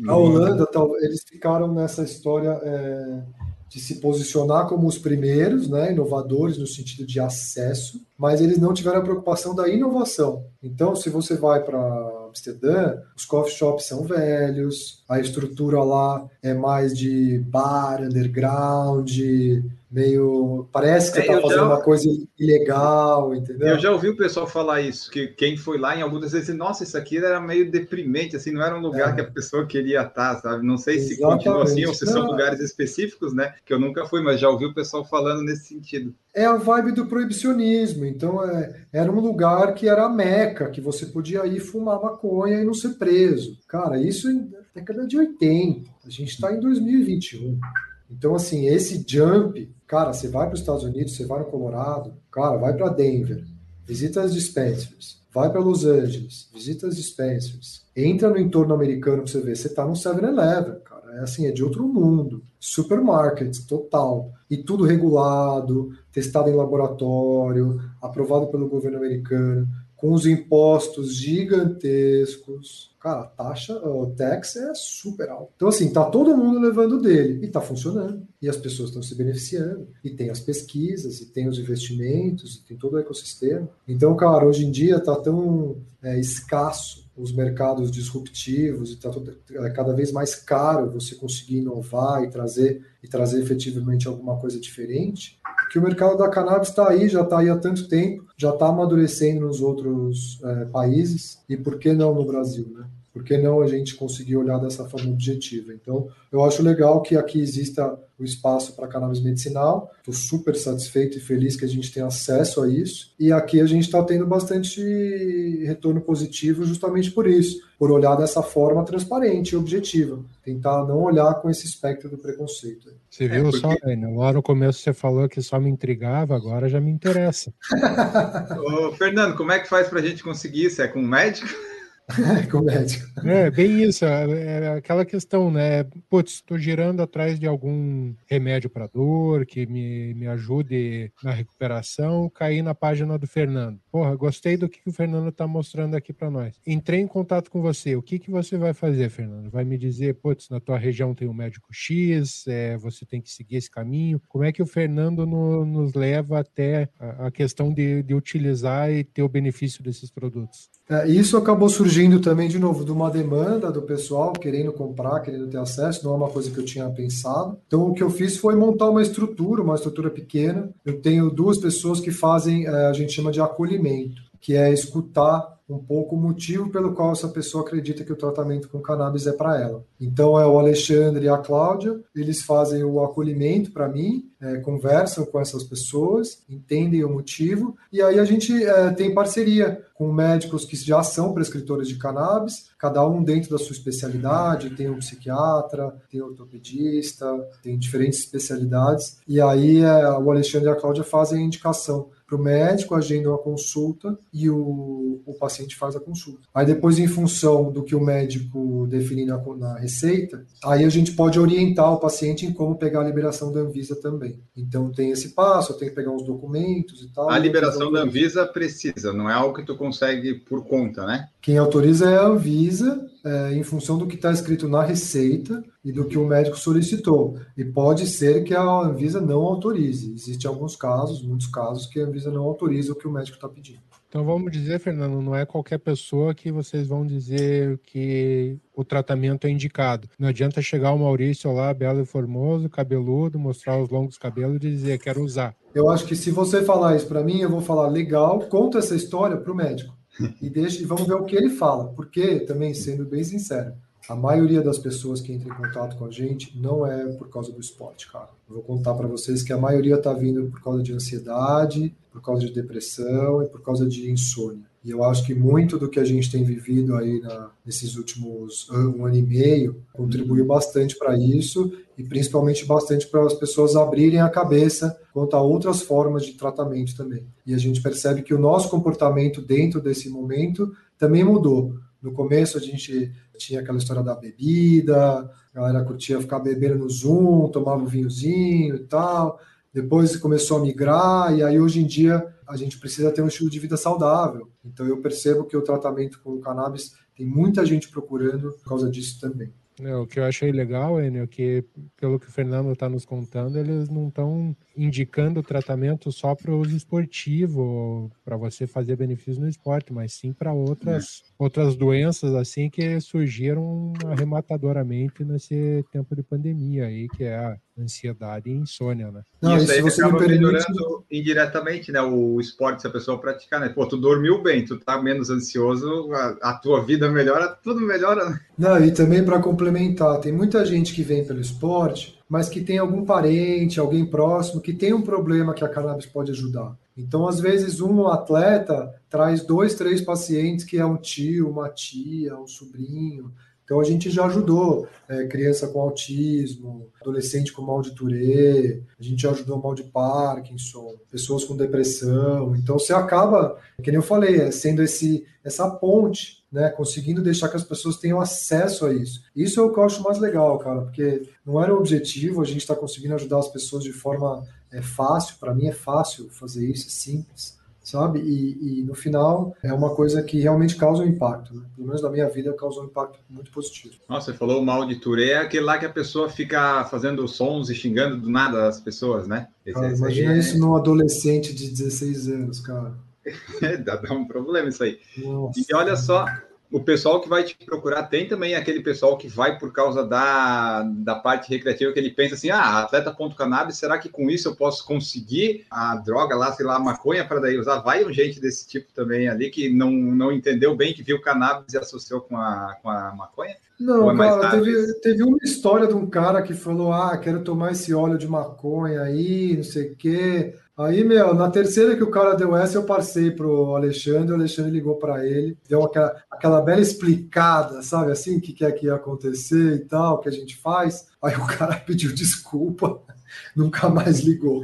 a Holanda, eles ficaram nessa história... É de se posicionar como os primeiros, né, inovadores no sentido de acesso, mas eles não tiveram a preocupação da inovação. Então, se você vai para Amsterdã, os coffee shops são velhos, a estrutura lá é mais de bar, underground, meio. Parece que você está é, fazendo já... uma coisa ilegal, entendeu? Eu já ouvi o pessoal falar isso, que quem foi lá em algumas vezes, nossa, isso aqui era meio deprimente, assim, não era um lugar é. que a pessoa queria estar, sabe? Não sei Exatamente. se continua assim ou se não. são lugares específicos, né? Que eu nunca fui, mas já ouvi o pessoal falando nesse sentido. É a vibe do proibicionismo, então é, era um lugar que era a meca, que você podia ir fumar maconha e não ser preso. Cara, isso em década de 80, a gente está em 2021. Então, assim, esse jump, cara, você vai para os Estados Unidos, você vai no Colorado, cara, vai para Denver, visita as dispensaries, vai para Los Angeles, visita as dispensaries, entra no entorno americano para você ver, você está no 7-Eleven, cara, é assim, é de outro mundo. Supermarkets, total. E tudo regulado, testado em laboratório, aprovado pelo governo americano com os impostos gigantescos. Cara, a taxa, o tax é super alto. Então, assim, tá todo mundo levando dele e tá funcionando. E as pessoas estão se beneficiando. E tem as pesquisas, e tem os investimentos, e tem todo o ecossistema. Então, cara, hoje em dia tá tão é, escasso os mercados disruptivos e está é cada vez mais caro você conseguir inovar e trazer e trazer efetivamente alguma coisa diferente, que o mercado da cannabis está aí, já está aí há tanto tempo, já está amadurecendo nos outros é, países e por que não no Brasil, né? Por que não a gente conseguir olhar dessa forma objetiva? Então, eu acho legal que aqui exista o espaço para cannabis medicinal. Estou super satisfeito e feliz que a gente tem acesso a isso. E aqui a gente está tendo bastante retorno positivo justamente por isso, por olhar dessa forma transparente e objetiva. Tentar não olhar com esse espectro do preconceito. Você viu é porque... só? Lá no começo você falou que só me intrigava, agora já me interessa. [LAUGHS] Ô, Fernando, como é que faz para a gente conseguir isso? É com um médico? [LAUGHS] com médico. É, bem isso, é, é aquela questão, né? Putz, estou girando atrás de algum remédio para dor que me, me ajude na recuperação, caí na página do Fernando. Porra, gostei do que, que o Fernando está mostrando aqui para nós. Entrei em contato com você, o que, que você vai fazer, Fernando? Vai me dizer, putz, na tua região tem um médico X, é, você tem que seguir esse caminho. Como é que o Fernando no, nos leva até a, a questão de, de utilizar e ter o benefício desses produtos? É, isso acabou surgindo também, de novo, de uma demanda do pessoal querendo comprar, querendo ter acesso, não é uma coisa que eu tinha pensado. Então, o que eu fiz foi montar uma estrutura, uma estrutura pequena. Eu tenho duas pessoas que fazem, é, a gente chama de acolhimento, que é escutar um pouco o motivo pelo qual essa pessoa acredita que o tratamento com cannabis é para ela. Então é o Alexandre e a Cláudia, eles fazem o acolhimento para mim, é, conversam com essas pessoas, entendem o motivo, e aí a gente é, tem parceria com médicos que já são prescritores de cannabis, cada um dentro da sua especialidade, tem um psiquiatra, tem um ortopedista, tem diferentes especialidades, e aí é, o Alexandre e a Cláudia fazem a indicação para o médico, agendam a consulta e o, o paciente faz a consulta. Aí depois, em função do que o médico definir na, na receita, aí a gente pode orientar o paciente em como pegar a liberação da Anvisa também. Então tem esse passo, eu tenho que pegar os documentos e tal. A liberação da Anvisa precisa, não é algo que tu consegue por conta, né? Quem autoriza é a Anvisa, é, em função do que está escrito na receita e do que o médico solicitou. E pode ser que a Anvisa não autorize. Existem alguns casos, muitos casos, que a Anvisa não autoriza o que o médico está pedindo. Então vamos dizer, Fernando, não é qualquer pessoa que vocês vão dizer que o tratamento é indicado. Não adianta chegar o Maurício lá, belo e formoso, cabeludo, mostrar os longos cabelos e dizer quero usar. Eu acho que se você falar isso para mim, eu vou falar legal, conta essa história para o médico e deixa vamos ver o que ele fala, porque também sendo bem sincero, a maioria das pessoas que entram em contato com a gente não é por causa do esporte, cara. Eu vou contar para vocês que a maioria está vindo por causa de ansiedade, por causa de depressão e por causa de insônia. E eu acho que muito do que a gente tem vivido aí na, nesses últimos um ano e meio contribuiu bastante para isso e principalmente bastante para as pessoas abrirem a cabeça quanto a outras formas de tratamento também. E a gente percebe que o nosso comportamento dentro desse momento também mudou. No começo a gente tinha aquela história da bebida, a galera curtia ficar bebendo no Zoom, tomava um vinhozinho e tal. Depois começou a migrar, e aí hoje em dia a gente precisa ter um estilo de vida saudável. Então eu percebo que o tratamento com o cannabis tem muita gente procurando por causa disso também. É, o que eu achei legal, Enio, que pelo que o Fernando está nos contando, eles não estão indicando tratamento só para o esportivo, para você fazer benefícios no esporte, mas sim para outras, é. outras doenças assim que surgiram arrematadoramente nesse tempo de pandemia aí, que é a ansiedade e insônia, né? Não, isso aí você acaba permite... melhorando indiretamente, né? O esporte, se a pessoa praticar, né? Pô, tu dormiu bem, tu tá menos ansioso, a, a tua vida melhora, tudo melhora, né? Não, e também para complementar, tem muita gente que vem pelo esporte, mas que tem algum parente, alguém próximo que tem um problema que a cannabis pode ajudar. Então, às vezes, um atleta traz dois, três pacientes que é um tio, uma tia, um sobrinho, então a gente já ajudou é, criança com autismo, adolescente com mal de Tourette, a gente já ajudou mal de Parkinson, pessoas com depressão. Então você acaba, que nem eu falei, é sendo esse essa ponte, né, conseguindo deixar que as pessoas tenham acesso a isso. Isso é o que eu acho mais legal, cara, porque não era o objetivo, a gente está conseguindo ajudar as pessoas de forma é, fácil. Para mim é fácil fazer isso, é simples sabe? E, e, no final é uma coisa que realmente causa um impacto. Né? Pelo menos na minha vida causou um impacto muito positivo. Nossa, você falou mal de Touré, é aquele lá que a pessoa fica fazendo sons e xingando do nada as pessoas, né? Esse, cara, esse imagina é... isso num adolescente de 16 anos, cara. [LAUGHS] dá, dá um problema isso aí. Nossa, e olha só, o pessoal que vai te procurar tem também aquele pessoal que vai por causa da, da parte recreativa, que ele pensa assim: ah, atleta.cannabis, será que com isso eu posso conseguir a droga lá, sei lá, a maconha para daí usar? Vai um gente desse tipo também ali que não, não entendeu bem, que viu cannabis e associou com a, com a maconha? Não, é cara, teve, teve uma história de um cara que falou: ah, quero tomar esse óleo de maconha aí, não sei o quê. Aí, meu, na terceira que o cara deu essa, eu passei pro Alexandre, o Alexandre ligou para ele, deu aquela, aquela bela explicada, sabe assim, o que quer que ia acontecer e tal, que a gente faz. Aí o cara [LAUGHS] pediu desculpa, [LAUGHS] nunca mais ligou.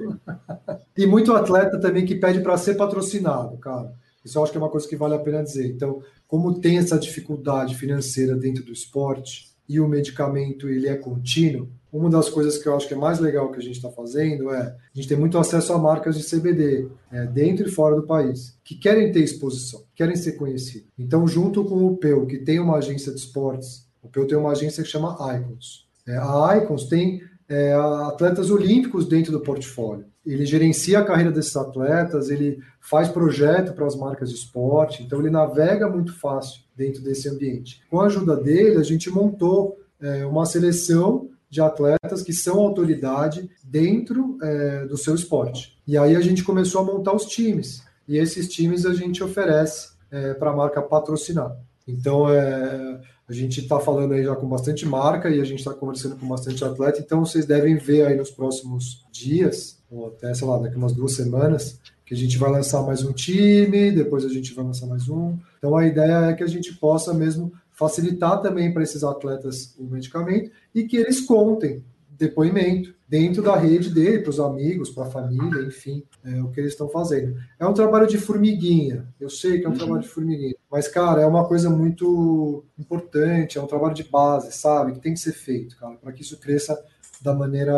e muito atleta também que pede para ser patrocinado, cara. Isso eu acho que é uma coisa que vale a pena dizer. Então, como tem essa dificuldade financeira dentro do esporte e o medicamento ele é contínuo, uma das coisas que eu acho que é mais legal que a gente está fazendo é a gente tem muito acesso a marcas de CBD é, dentro e fora do país que querem ter exposição, querem ser conhecidos. Então, junto com o PEU, que tem uma agência de esportes, o PEU tem uma agência que chama Icons. É, a Icons tem é, atletas olímpicos dentro do portfólio. Ele gerencia a carreira desses atletas, ele faz projeto para as marcas de esporte, então ele navega muito fácil dentro desse ambiente. Com a ajuda dele, a gente montou é, uma seleção de atletas que são autoridade dentro é, do seu esporte. E aí a gente começou a montar os times. E esses times a gente oferece é, para a marca patrocinar. Então, é, a gente está falando aí já com bastante marca e a gente está conversando com bastante atleta. Então, vocês devem ver aí nos próximos dias, ou até, sei lá, daqui umas duas semanas, que a gente vai lançar mais um time, depois a gente vai lançar mais um. Então, a ideia é que a gente possa mesmo facilitar também para esses atletas o medicamento e que eles contem depoimento dentro da rede dele, para os amigos, para a família, enfim, é o que eles estão fazendo. É um trabalho de formiguinha, eu sei que é um uhum. trabalho de formiguinha, mas, cara, é uma coisa muito importante, é um trabalho de base, sabe, que tem que ser feito, cara, para que isso cresça da maneira,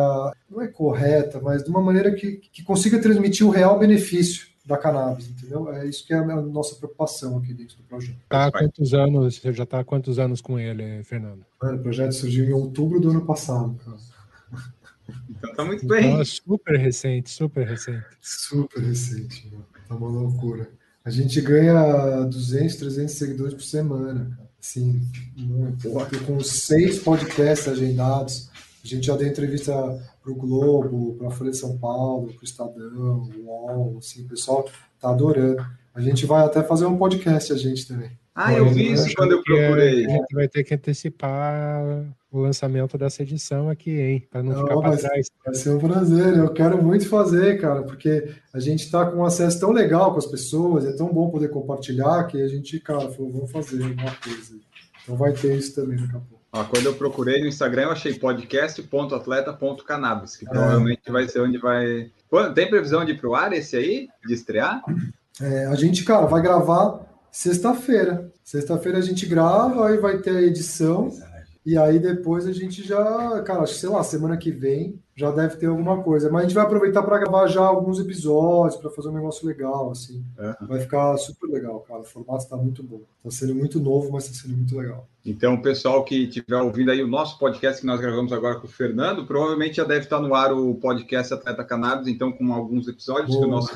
não é correta, mas de uma maneira que, que consiga transmitir o real benefício da cannabis, entendeu? É isso que é a nossa preocupação aqui dentro do projeto. Tá há quantos anos, você já está há quantos anos com ele, Fernando? Mano, o projeto surgiu em outubro do ano passado, cara. Então tá muito bem. Então, super recente, super recente. Super recente, mano. Tá uma loucura. A gente ganha 200, 300 seguidores por semana, cara. Assim, muito. Com seis podcasts agendados. A gente já deu entrevista para o Globo, para a Folha de São Paulo, para o Estadão, o UOL, assim, o pessoal tá adorando. A gente vai até fazer um podcast, a gente também. Ah, eu vi isso quando eu procurei. A gente vai ter que antecipar o lançamento dessa edição aqui, hein? Para não, não, ficar para trás. Vai ser um prazer, eu quero muito fazer, cara, porque a gente está com um acesso tão legal com as pessoas, é tão bom poder compartilhar que a gente, cara, falou, vamos fazer uma coisa. Então vai ter isso também daqui a pouco. Ah, quando eu procurei no Instagram, eu achei podcast.atleta.cannabis, que é. provavelmente vai ser onde vai. Tem previsão de ir pro ar esse aí? De estrear? É, a gente, cara, vai gravar sexta-feira. Sexta-feira a gente grava, aí vai ter a edição. E aí depois a gente já, cara, sei lá, semana que vem já deve ter alguma coisa. Mas a gente vai aproveitar para gravar já alguns episódios, para fazer um negócio legal, assim. Vai ficar super legal, cara. O formato está muito bom. Está sendo muito novo, mas está sendo muito legal. Então, o pessoal que estiver ouvindo aí o nosso podcast que nós gravamos agora com o Fernando, provavelmente já deve estar no ar o podcast Atleta Cannabis, então com alguns episódios Boa. que o nosso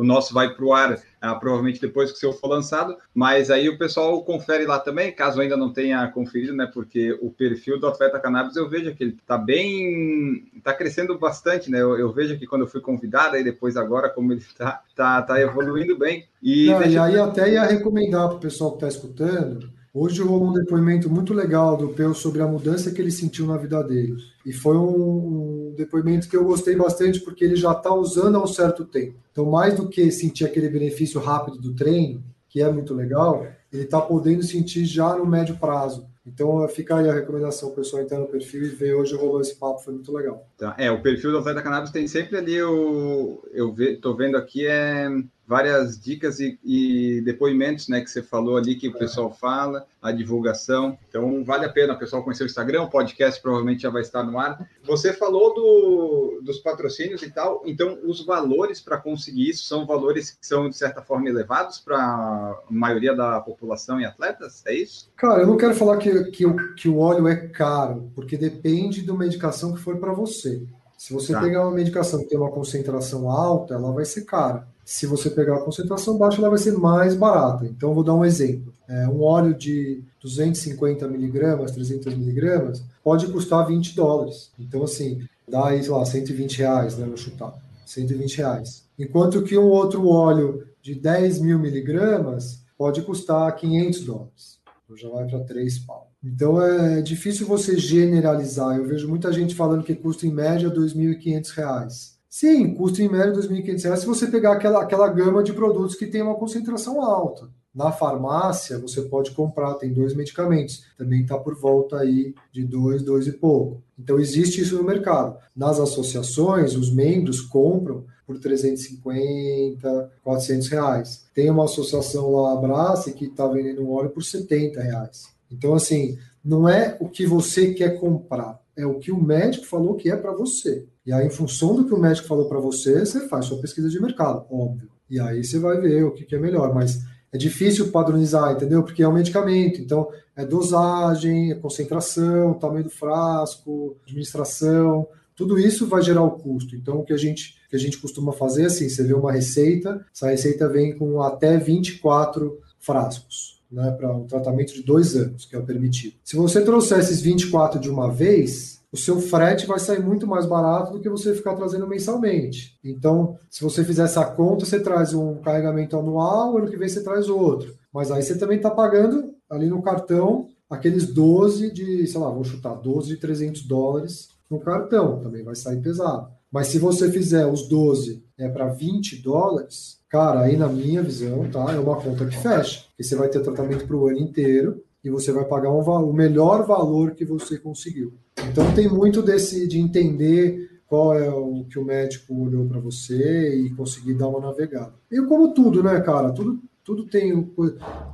o nosso vai para o ar ah, provavelmente depois que o seu for lançado, mas aí o pessoal confere lá também, caso ainda não tenha conferido, né? Porque o perfil do atleta cannabis eu vejo que ele está bem, está crescendo bastante, né? Eu, eu, vejo que quando eu fui convidado, aí depois agora, como ele está tá, tá evoluindo bem. E, não, e aí até ia recomendar para o pessoal que está escutando Hoje rolou um depoimento muito legal do Peu sobre a mudança que ele sentiu na vida dele. E foi um, um depoimento que eu gostei bastante porque ele já está usando há um certo tempo. Então, mais do que sentir aquele benefício rápido do treino, que é muito legal, ele está podendo sentir já no médio prazo. Então fica aí a recomendação, o pessoal entrar no perfil e ver hoje rolou esse papo, foi muito legal. Tá, é, o perfil do Atleta Cannabis tem sempre ali o. Eu ve, vendo aqui é várias dicas e, e, depoimentos, né, que você falou ali, que o pessoal fala, a divulgação. Então, vale a pena o pessoal conhecer o Instagram, o podcast provavelmente já vai estar no ar. Você falou do, dos patrocínios e tal, então os valores para conseguir isso são valores que são, de certa forma, elevados para a maioria da população e atletas? É isso? Cara, eu não quero falar que, que, que o óleo é caro, porque depende da medicação que for para você. Se você tá. pegar uma medicação que tem uma concentração alta, ela vai ser cara. Se você pegar a concentração baixa, ela vai ser mais barata. Então, vou dar um exemplo. É, um óleo de 250 miligramas, 300 miligramas, pode custar 20 dólares. Então, assim, dá aí, sei lá, 120 reais, né, no chutar. 120 reais. Enquanto que um outro óleo de 10 mil miligramas pode custar 500 dólares. Então já vai para 3 pau. Então é difícil você generalizar. Eu vejo muita gente falando que custa em média R$ 2.500. Sim, custa em média R$ 2.500 se você pegar aquela, aquela gama de produtos que tem uma concentração alta. Na farmácia, você pode comprar, tem dois medicamentos, também está por volta aí de dois, dois e pouco. Então, existe isso no mercado. Nas associações, os membros compram por 350, 400 reais. Tem uma associação lá, a Abrace, que está vendendo um óleo por 70 reais. Então, assim, não é o que você quer comprar, é o que o médico falou que é para você. E aí, em função do que o médico falou para você, você faz sua pesquisa de mercado, óbvio. E aí você vai ver o que, que é melhor. Mas é difícil padronizar, entendeu? Porque é um medicamento, então é dosagem, é concentração, tamanho do frasco, administração, tudo isso vai gerar o custo. Então, o que a gente, que a gente costuma fazer é assim: você vê uma receita, essa receita vem com até 24 frascos. Né, para um tratamento de dois anos, que é o permitido. Se você trouxer esses 24 de uma vez, o seu frete vai sair muito mais barato do que você ficar trazendo mensalmente. Então, se você fizer essa conta, você traz um carregamento anual, ano que vem você traz outro. Mas aí você também está pagando ali no cartão aqueles 12 de, sei lá, vou chutar, 12 de 300 dólares no cartão, também vai sair pesado. Mas se você fizer os 12 é para 20 dólares, cara, aí na minha visão, tá? É uma conta que fecha. E você vai ter tratamento para o ano inteiro e você vai pagar um, o melhor valor que você conseguiu. Então tem muito desse de entender qual é o que o médico olhou para você e conseguir dar uma navegada. E como tudo, né, cara? Tudo, tudo tem o,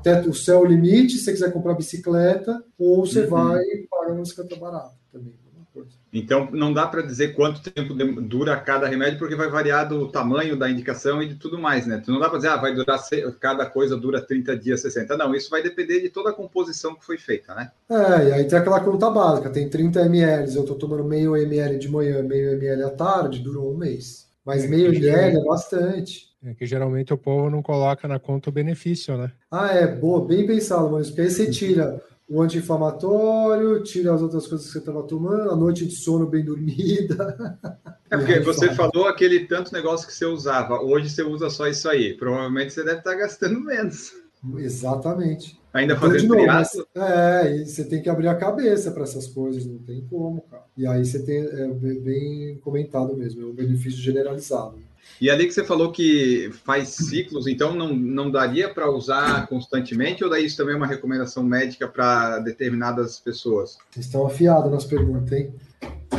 teto, o céu limite, se você quiser comprar bicicleta, ou você uhum. vai pagar uma bicicleta barata também. Então, não dá para dizer quanto tempo dura cada remédio, porque vai variar do tamanho da indicação e de tudo mais, né? Não dá para dizer, ah, vai durar, cada coisa dura 30 dias, 60. Não, isso vai depender de toda a composição que foi feita, né? É, e aí tem aquela conta básica, tem 30 ml, eu estou tomando meio ml de manhã, meio ml à tarde, durou um mês. Mas é, meio ml é bastante. É que geralmente o povo não coloca na conta o benefício, né? Ah, é, boa, bem pensado, mas porque aí você tira o anti-inflamatório, tira as outras coisas que você estava tomando, a noite de sono bem dormida. [LAUGHS] É porque você falou aquele tanto negócio que você usava, hoje você usa só isso aí. Provavelmente você deve estar gastando menos. Exatamente. Ainda então, fazendo novo, mas, É, e você tem que abrir a cabeça para essas coisas, não tem como, cara. E aí você tem, é bem comentado mesmo, é um benefício generalizado. E ali que você falou que faz ciclos, então não, não daria para usar constantemente, ou daí isso também é uma recomendação médica para determinadas pessoas? estão afiados nas perguntas, hein?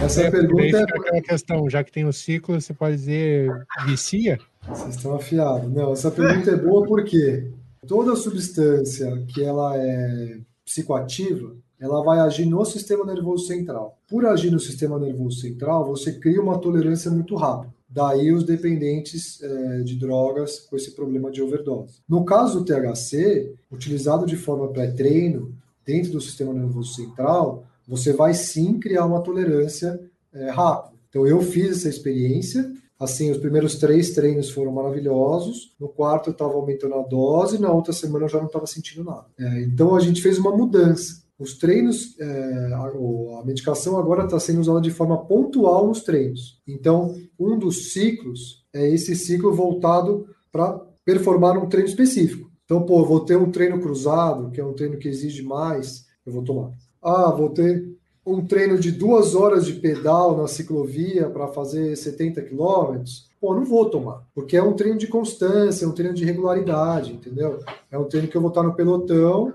Essa é, pergunta é. Aquela questão, já que tem o ciclo, você pode dizer vicia? Vocês estão afiados. Não, essa pergunta é boa porque toda substância que ela é psicoativa, ela vai agir no sistema nervoso central. Por agir no sistema nervoso central, você cria uma tolerância muito rápida. Daí os dependentes é, de drogas com esse problema de overdose. No caso do THC, utilizado de forma pré-treino, dentro do sistema nervoso central, você vai sim criar uma tolerância é, rápida. Então eu fiz essa experiência. Assim, os primeiros três treinos foram maravilhosos. No quarto eu estava aumentando a dose, na outra semana eu já não estava sentindo nada. É, então a gente fez uma mudança. Os treinos, é, a, a, medicação agora está sendo usada de forma pontual nos treinos. Então, um dos ciclos é esse ciclo voltado para performar um treino específico. Então, pô, vou ter um treino cruzado, que é um treino que exige mais, eu vou tomar. Ah, vou ter um treino de duas horas de pedal na ciclovia para fazer 70 quilômetros. Pô, não vou tomar, porque é um treino de constância, é um treino de regularidade, entendeu? É um treino que eu vou estar no pelotão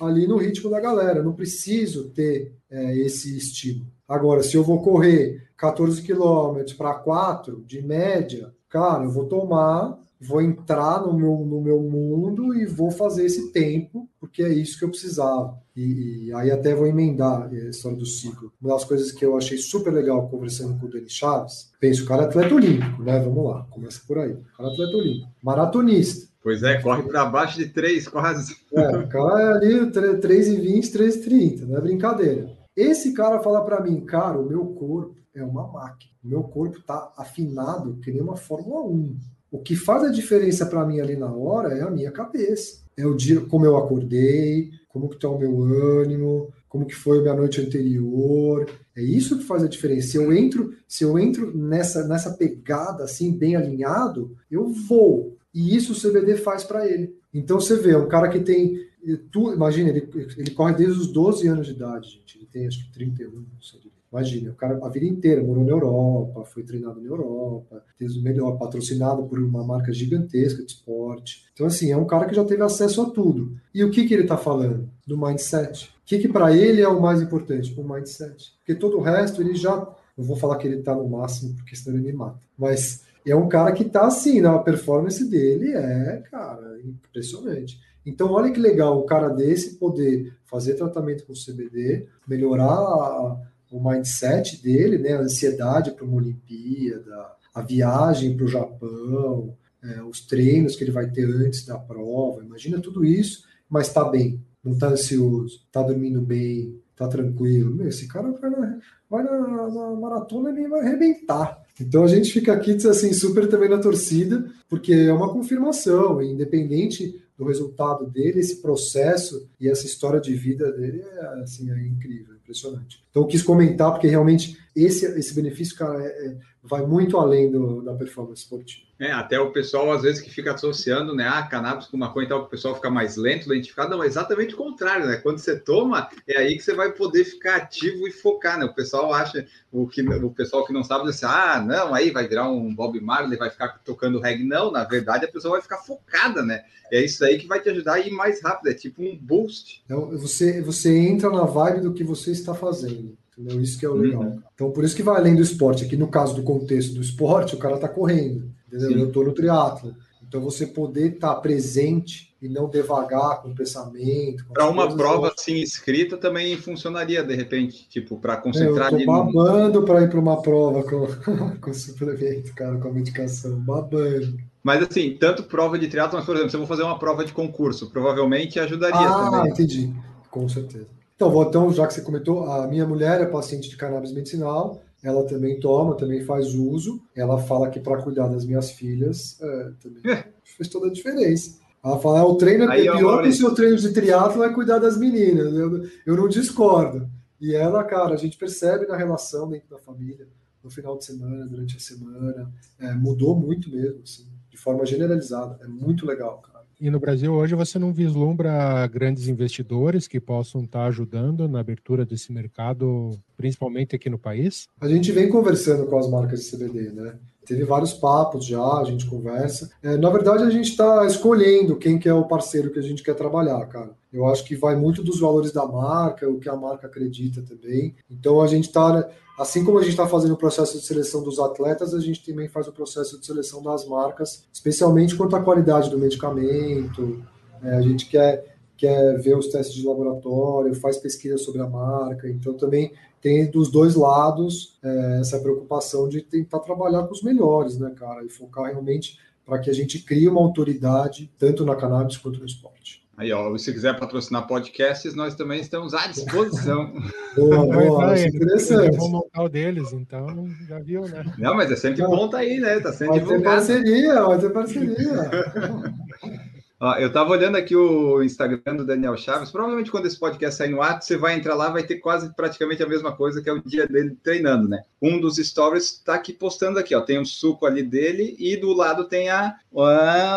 ali no ritmo da galera. não preciso ter é, esse estímulo. Agora, se eu vou correr 14 quilômetros para 4 de média, cara, eu vou tomar, vou entrar no meu, no meu mundo e vou fazer esse tempo, porque é isso que eu precisava. E, e aí até vou emendar a história do ciclo. Uma das coisas que eu achei super legal conversando com o Denis Chaves, penso, o cara é atleta olímpico, né? Vamos lá, começa por aí. O cara é atleta olímpico. Maratonista Pois é, corre para baixo de 3 quase. É, cara é ali 3,20, 3,30, não é brincadeira. Esse cara fala para mim, cara, o meu corpo é uma máquina. O meu corpo tá afinado que nem uma Fórmula 1. O que faz a diferença para mim ali na hora é a minha cabeça. É o dia, como eu acordei, como que está o meu ânimo, como que foi a minha noite anterior. É isso que faz a diferença. Se eu entro, se eu entro nessa, nessa pegada assim, bem alinhado, eu vou. E isso o CBD faz para ele. Então você vê, um cara que tem. Tu, imagina, ele, ele corre desde os 12 anos de idade, gente. Ele tem acho que 31, não sei Imagina, o cara a vida inteira morou na Europa, foi treinado na Europa, teve o melhor, patrocinado por uma marca gigantesca de esporte. Então, assim, é um cara que já teve acesso a tudo. E o que, que ele está falando? Do mindset. O que, que para ele é o mais importante? O mindset. Porque todo o resto ele já. Não vou falar que ele está no máximo, porque senão ele me mata. Mas é um cara que está assim, na performance dele é, cara, impressionante. Então, olha que legal um cara desse poder fazer tratamento com CBD, melhorar a o mindset dele, né, a ansiedade para uma Olimpíada, a viagem para o Japão, é, os treinos que ele vai ter antes da prova, imagina tudo isso, mas está bem, não está ansioso, está dormindo bem, está tranquilo. Meu, esse cara vai, na, vai na, na maratona e vai arrebentar. Então a gente fica aqui assim super também na torcida, porque é uma confirmação, independente do resultado dele, esse processo e essa história de vida dele é assim é incrível, impressionante. Então eu quis comentar porque realmente esse esse benefício cara é, é, vai muito além do, da performance esportiva. É, até o pessoal às vezes que fica associando, né, a ah, cannabis com maconha e tal, o pessoal fica mais lento, lentificado, não, é exatamente o contrário, né? Quando você toma, é aí que você vai poder ficar ativo e focar, né? O pessoal acha, o que o pessoal que não sabe assim, ah, não, aí vai virar um Bob Marley, vai ficar tocando reggae, não, na verdade a pessoa vai ficar focada, né? É isso aí que vai te ajudar a ir mais rápido, é tipo um boost. Então, você, você entra na vibe do que você está fazendo. Entendeu? Isso que é o legal. Uhum. Então, por isso que vai além do esporte. Aqui, no caso do contexto do esporte, o cara está correndo. Entendeu? Eu estou no triatlo. Então, você poder estar tá presente e não devagar com o pensamento. Para uma prova assim escrita também funcionaria, de repente, tipo, para concentrar. É, eu tô babando no... para ir para uma prova com, [LAUGHS] com suplemento, cara, com a medicação. Babando. Mas assim, tanto prova de triatlo, mas, por exemplo, se eu vou fazer uma prova de concurso, provavelmente ajudaria ah, também. Ah, entendi. Com certeza. Então, vou, então, já que você comentou, a minha mulher é paciente de cannabis medicinal, ela também toma, também faz uso. Ela fala que para cuidar das minhas filhas é, também é. fez toda a diferença. Ela fala, ah, o treino é pior que o seu treino de triatlo é cuidar das meninas. Eu, eu não discordo. E ela, cara, a gente percebe na relação dentro da família, no final de semana, durante a semana, é, mudou muito mesmo, assim, de forma generalizada. É muito legal, cara. E no Brasil hoje você não vislumbra grandes investidores que possam estar ajudando na abertura desse mercado, principalmente aqui no país? A gente vem conversando com as marcas de CBD, né? Teve vários papos já, a gente conversa. É, na verdade, a gente está escolhendo quem que é o parceiro que a gente quer trabalhar, cara. Eu acho que vai muito dos valores da marca, o que a marca acredita também. Então, a gente está, assim como a gente está fazendo o processo de seleção dos atletas, a gente também faz o processo de seleção das marcas, especialmente quanto à qualidade do medicamento. É, a gente quer quer ver os testes de laboratório, faz pesquisa sobre a marca. Então, também tem dos dois lados é, essa preocupação de tentar trabalhar com os melhores, né, cara? E focar realmente para que a gente crie uma autoridade tanto na cannabis quanto no esporte. Aí, ó, se quiser patrocinar podcasts, nós também estamos à disposição. [LAUGHS] boa, boa, vai, interessante. Vamos montar o deles, então já viu, né? Não, mas é sempre bom tá aí, né? Tá sendo vai divulgado. Ter parceria, vai ter parceria. [LAUGHS] eu estava olhando aqui o Instagram do Daniel Chaves. Provavelmente quando esse podcast sair no ar, você vai entrar lá, vai ter quase praticamente a mesma coisa que é o dia dele treinando, né? Um dos stories está aqui postando aqui, ó. Tem um suco ali dele e do lado tem a,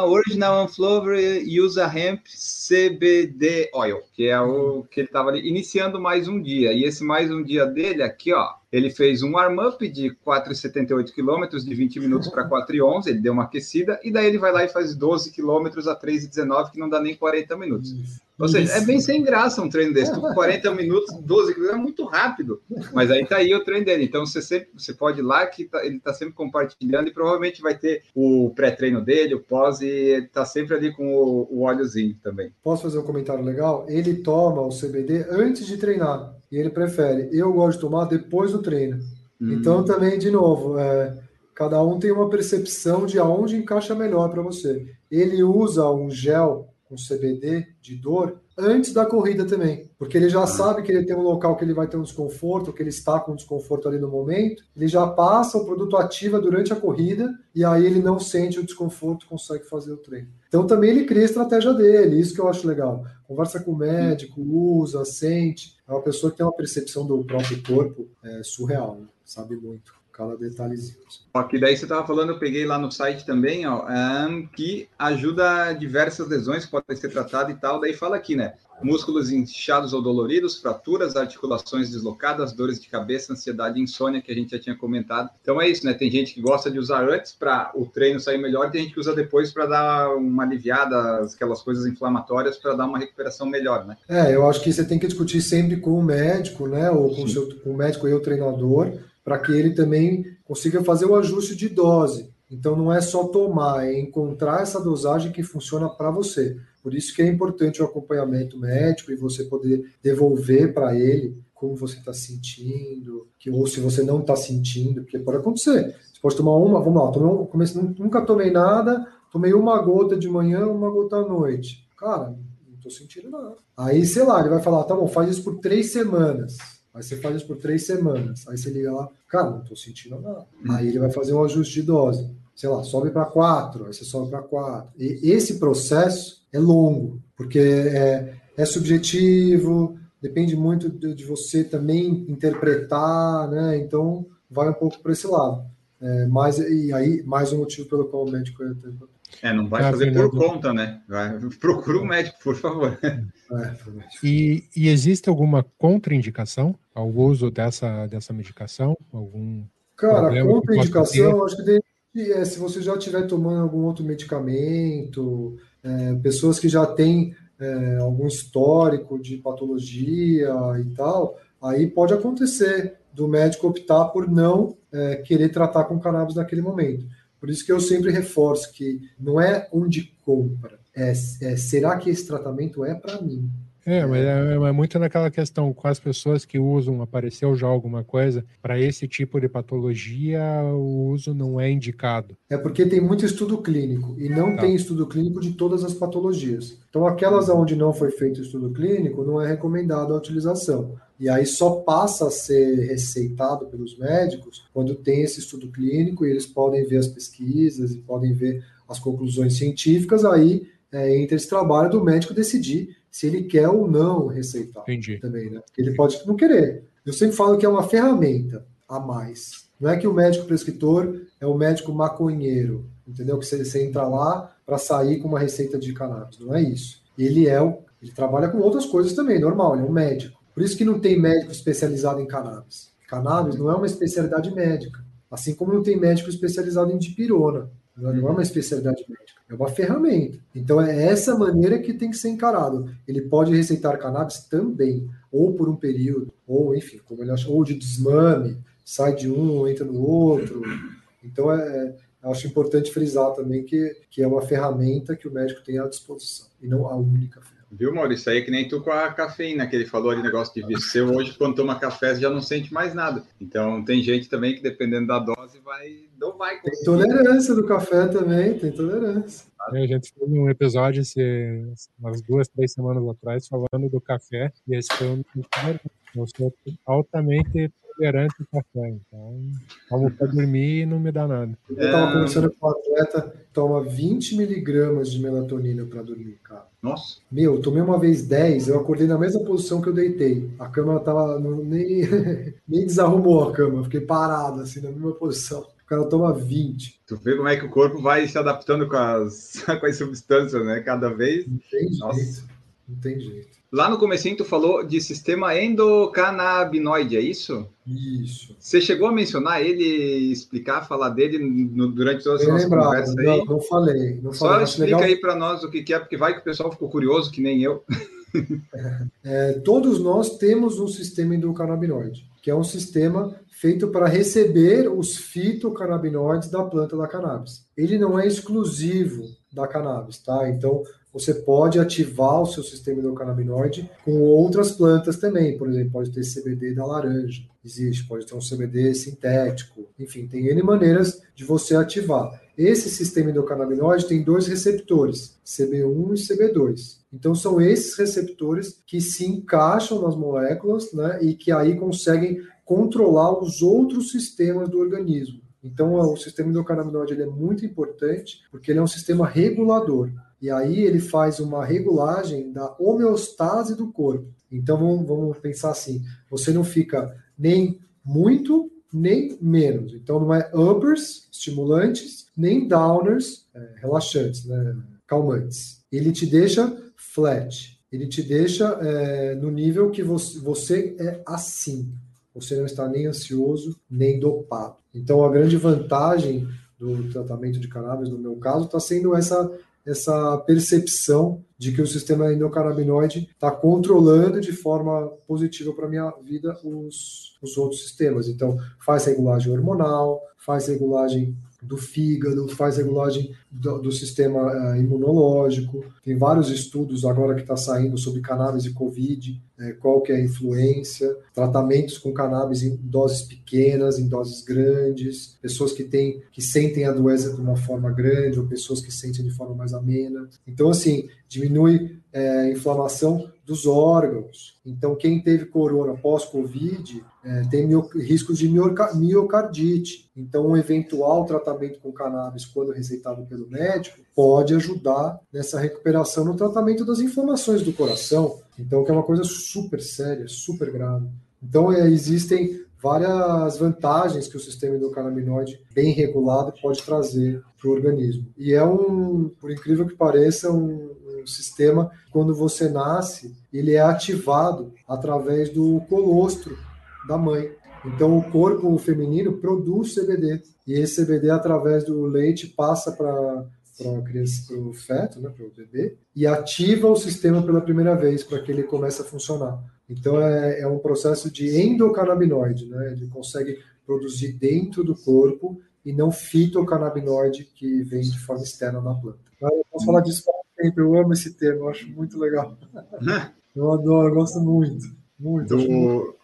Original Unflower Usa Hemp CBD Oil, que é o que ele estava ali iniciando mais um dia. E esse mais um dia dele aqui, ó, ele fez um warm-up de 4,78 quilômetros, de 20 minutos para 4,11, ele deu uma aquecida, e daí ele vai lá e faz 12 quilômetros a 3,19, que não dá nem 40 minutos. Ou seja, é bem sem graça um treino desse. 40 minutos, 12 quilômetros, é muito rápido. Mas aí tá aí o treino dele. Então você sempre você pode ir lá que tá, ele tá sempre compartilhando e provavelmente vai ter o pré-treino dele, o pós, e ele tá sempre ali com o, o óleozinho também. Posso fazer um comentário legal? Ele toma o CBD antes de treinar e ele prefere. Eu gosto de tomar depois do treino. Hum. Então, também, de novo, é, cada um tem uma percepção de aonde encaixa melhor para você. Ele usa um gel com CBD de dor antes da corrida também, porque ele já ah. sabe que ele tem um local que ele vai ter um desconforto, que ele está com desconforto ali no momento, ele já passa o produto ativa durante a corrida e aí ele não sente o desconforto, consegue fazer o treino. Então também ele cria a estratégia dele, isso que eu acho legal. Conversa com o médico, usa, sente. É uma pessoa que tem uma percepção do próprio corpo é, surreal, né? sabe muito cada detalhezinho. Ó, que daí você estava falando, eu peguei lá no site também, ó, um, que ajuda diversas lesões que podem ser tratadas e tal. Daí fala aqui, né? Músculos inchados ou doloridos, fraturas, articulações deslocadas, dores de cabeça, ansiedade, insônia, que a gente já tinha comentado. Então é isso, né? Tem gente que gosta de usar antes para o treino sair melhor, tem gente que usa depois para dar uma aliviada, aquelas coisas inflamatórias, para dar uma recuperação melhor, né? É, eu acho que você tem que discutir sempre com o médico, né? Ou com, o, seu, com o médico e o treinador para que ele também consiga fazer o ajuste de dose. Então não é só tomar, é encontrar essa dosagem que funciona para você. Por isso que é importante o acompanhamento médico e você poder devolver para ele como você está sentindo, que, ou se você não está sentindo, porque pode acontecer. Você pode tomar uma, vamos lá, tomei um, comecei, nunca tomei nada, tomei uma gota de manhã, uma gota à noite. Cara, não estou sentindo nada. Aí, sei lá, ele vai falar, tá bom, faz isso por três semanas. Aí você faz isso por três semanas. Aí você liga lá, cara, não tô sentindo nada. Aí ele vai fazer um ajuste de dose. Sei lá, sobe para quatro, aí você sobe para quatro. E esse processo é longo, porque é, é subjetivo, depende muito de, de, você também interpretar, né? Então vai um pouco para esse lado. É, mas, e aí, mais um motivo pelo qual o médico é é, não vai fazer por conta, né? Vai, [LAUGHS] procura um médico, por favor. É, e, e, existe alguma contraindicação ao uso dessa, dessa medicação? Algum Cara, contraindicação, acho que é, se você já estiver tomando algum outro medicamento, é, pessoas que já têm é, algum histórico de patologia e tal, aí pode acontecer do médico optar por não é, querer tratar com cannabis naquele momento. Por isso que eu sempre reforço que não é onde compra, é, é será que esse tratamento é para mim? É, mas é, é, muito naquela questão com as pessoas que usam, apareceu já alguma coisa, para esse tipo de patologia, o uso não é indicado. É porque tem muito estudo clínico e não tá. tem estudo clínico de todas as patologias. Então, aquelas onde não foi feito estudo clínico, não é recomendado a utilização. E aí só passa a ser receitado pelos médicos quando tem esse estudo clínico e eles podem ver as pesquisas e podem ver as conclusões científicas, aí é, entra esse trabalho do médico decidir se ele quer ou não receitar. Entendi. Também, né? Ele pode não querer. Eu sempre falo que é uma ferramenta a mais. Não é que o médico prescritor é o médico maconheiro, entendeu? Que você, você entra lá para sair com uma receita de cannabis. Não é isso. Ele é o, ele trabalha com outras coisas também, normal, ele é um médico. Por isso que não tem médico especializado em cannabis. Cannabis não é uma especialidade médica. Assim como não tem médico especializado em dipirona. Não é uma especialidade médica. É uma ferramenta. Então é essa maneira que tem que ser encarado. Ele pode receitar cannabis também, ou por um período, ou enfim, como ele acha, ou de desmame, sai de um, entra no outro. Então é, é acho importante frisar também que, que é uma ferramenta que o médico tem à disposição, e não a única ferramenta. Viu, Maurício? Aí é que nem tu com a cafeína, que ele falou de negócio de vício. hoje, quando toma café, já não sente mais nada. Então, tem gente também que, dependendo da dose, vai, não vai conseguir. Tem tolerância do café também, tem tolerância. É, a gente fez um episódio esse, umas duas, três semanas atrás falando do café, e esse foi um eu sou altamente tolerante ao café, então como para dormir e não me dá nada. Eu estava conversando com um atleta, toma 20 miligramas de melatonina para dormir, cara. Nossa. Meu, eu tomei uma vez 10, eu acordei na mesma posição que eu deitei. A cama tava. Nem, [LAUGHS] nem desarrumou a cama, eu fiquei parado, assim, na mesma posição. O cara toma 20. Tu vê como é que o corpo vai se adaptando com as, [LAUGHS] com as substâncias, né? Cada vez. Não tem Nossa. jeito. Não tem jeito. Lá no comecinho tu falou de sistema endocannabinoide, é isso? Isso. Você chegou a mencionar ele, explicar, falar dele no, durante todas as nossas conversas aí? Não, não falei. Não Só explica legal. aí para nós o que é, porque vai que o pessoal ficou curioso, que nem eu. É, todos nós temos um sistema endocannabinoide, que é um sistema feito para receber os fitocannabinoides da planta da cannabis. Ele não é exclusivo da cannabis, tá? Então, você pode ativar o seu sistema endocannabinoide com outras plantas também. Por exemplo, pode ter CBD da laranja, existe, pode ter um CBD sintético, enfim, tem N maneiras de você ativar. Esse sistema endocannabinoide tem dois receptores, CB1 e CB2. Então são esses receptores que se encaixam nas moléculas, né, e que aí conseguem controlar os outros sistemas do organismo. Então, o sistema endocannabinoide ele é muito importante porque ele é um sistema regulador. E aí ele faz uma regulagem da homeostase do corpo. Então, vamos, vamos pensar assim: você não fica nem muito, nem menos. Então, não é uppers, estimulantes, nem downers, é, relaxantes, né, calmantes. Ele te deixa flat. Ele te deixa é, no nível que você, você é assim. Você não está nem ansioso, nem dopado. Então, a grande vantagem do tratamento de cannabis, no meu caso, está sendo essa, essa percepção de que o sistema endocannabinoide está controlando de forma positiva para a minha vida os, os outros sistemas. Então, faz regulagem hormonal, faz regulagem do fígado, faz regulagem do, do sistema uh, imunológico. Tem vários estudos agora que está saindo sobre cannabis e Covid, né, qual que é a influência, tratamentos com cannabis em doses pequenas, em doses grandes, pessoas que têm, que sentem a doença de uma forma grande ou pessoas que sentem de forma mais amena. Então, assim, diminui é, inflamação dos órgãos. Então, quem teve corona pós-Covid é, tem riscos de miocardite. Então, um eventual tratamento com cannabis, quando receitado pelo médico, pode ajudar nessa recuperação no tratamento das inflamações do coração. Então, que é uma coisa super séria, super grave. Então, é, existem várias vantagens que o sistema endocannabinoide bem regulado pode trazer para o organismo. E é um, por incrível que pareça, um, o sistema, quando você nasce, ele é ativado através do colostro da mãe. Então, o corpo feminino produz CBD. E esse CBD, através do leite, passa para para a criança, para o feto, né, para o bebê, e ativa o sistema pela primeira vez para que ele comece a funcionar. Então é, é um processo de endocannabinoide, né? Ele consegue produzir dentro do corpo e não fitocannabinoide que vem de forma externa na planta. Eu posso falar disso eu amo esse termo, eu acho muito legal. Eu adoro, eu gosto muito. Muito. Do, muito.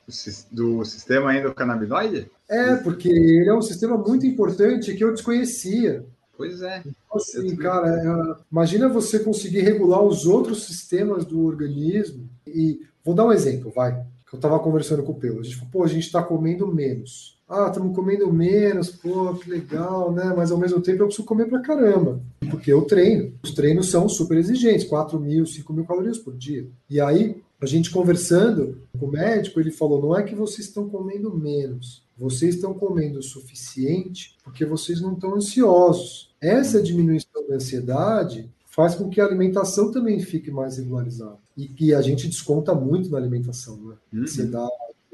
do sistema endocannabinoide? É, porque ele é um sistema muito importante que eu desconhecia. Pois é. Então, assim, cara, é, imagina você conseguir regular os outros sistemas do organismo. E vou dar um exemplo, vai. Eu estava conversando com o Peu. A gente falou, pô, a gente está comendo menos. Ah, estamos comendo menos, pô, que legal, né? Mas ao mesmo tempo eu preciso comer pra caramba porque eu treino. Os treinos são super exigentes, 4 mil, 5 mil calorias por dia. E aí, a gente conversando com o médico, ele falou: não é que vocês estão comendo menos, vocês estão comendo o suficiente porque vocês não estão ansiosos. Essa diminuição da ansiedade faz com que a alimentação também fique mais regularizada. E que a gente desconta muito na alimentação, né? Uhum. Ansiedade,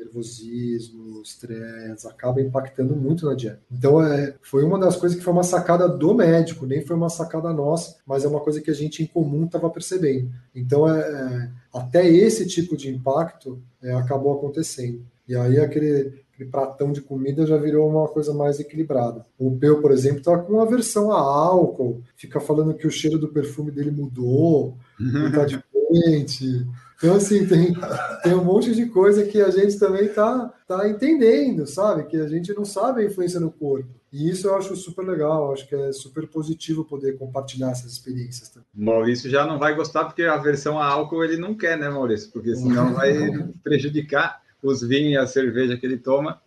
nervosismo, estresse, acaba impactando muito na dieta. Então, é, foi uma das coisas que foi uma sacada do médico, nem foi uma sacada nossa, mas é uma coisa que a gente em comum estava percebendo. Então, é, é, até esse tipo de impacto é, acabou acontecendo. E aí, aquele, aquele pratão de comida já virou uma coisa mais equilibrada. O Peu, por exemplo, está com aversão a álcool, fica falando que o cheiro do perfume dele mudou, está diferente. Então, assim, tem, tem um monte de coisa que a gente também tá, tá entendendo, sabe? Que a gente não sabe a influência no corpo. E isso eu acho super legal, acho que é super positivo poder compartilhar essas experiências também. Maurício já não vai gostar, porque a versão a álcool ele não quer, né, Maurício? Porque senão vai [LAUGHS] prejudicar os vinhos e a cerveja que ele toma.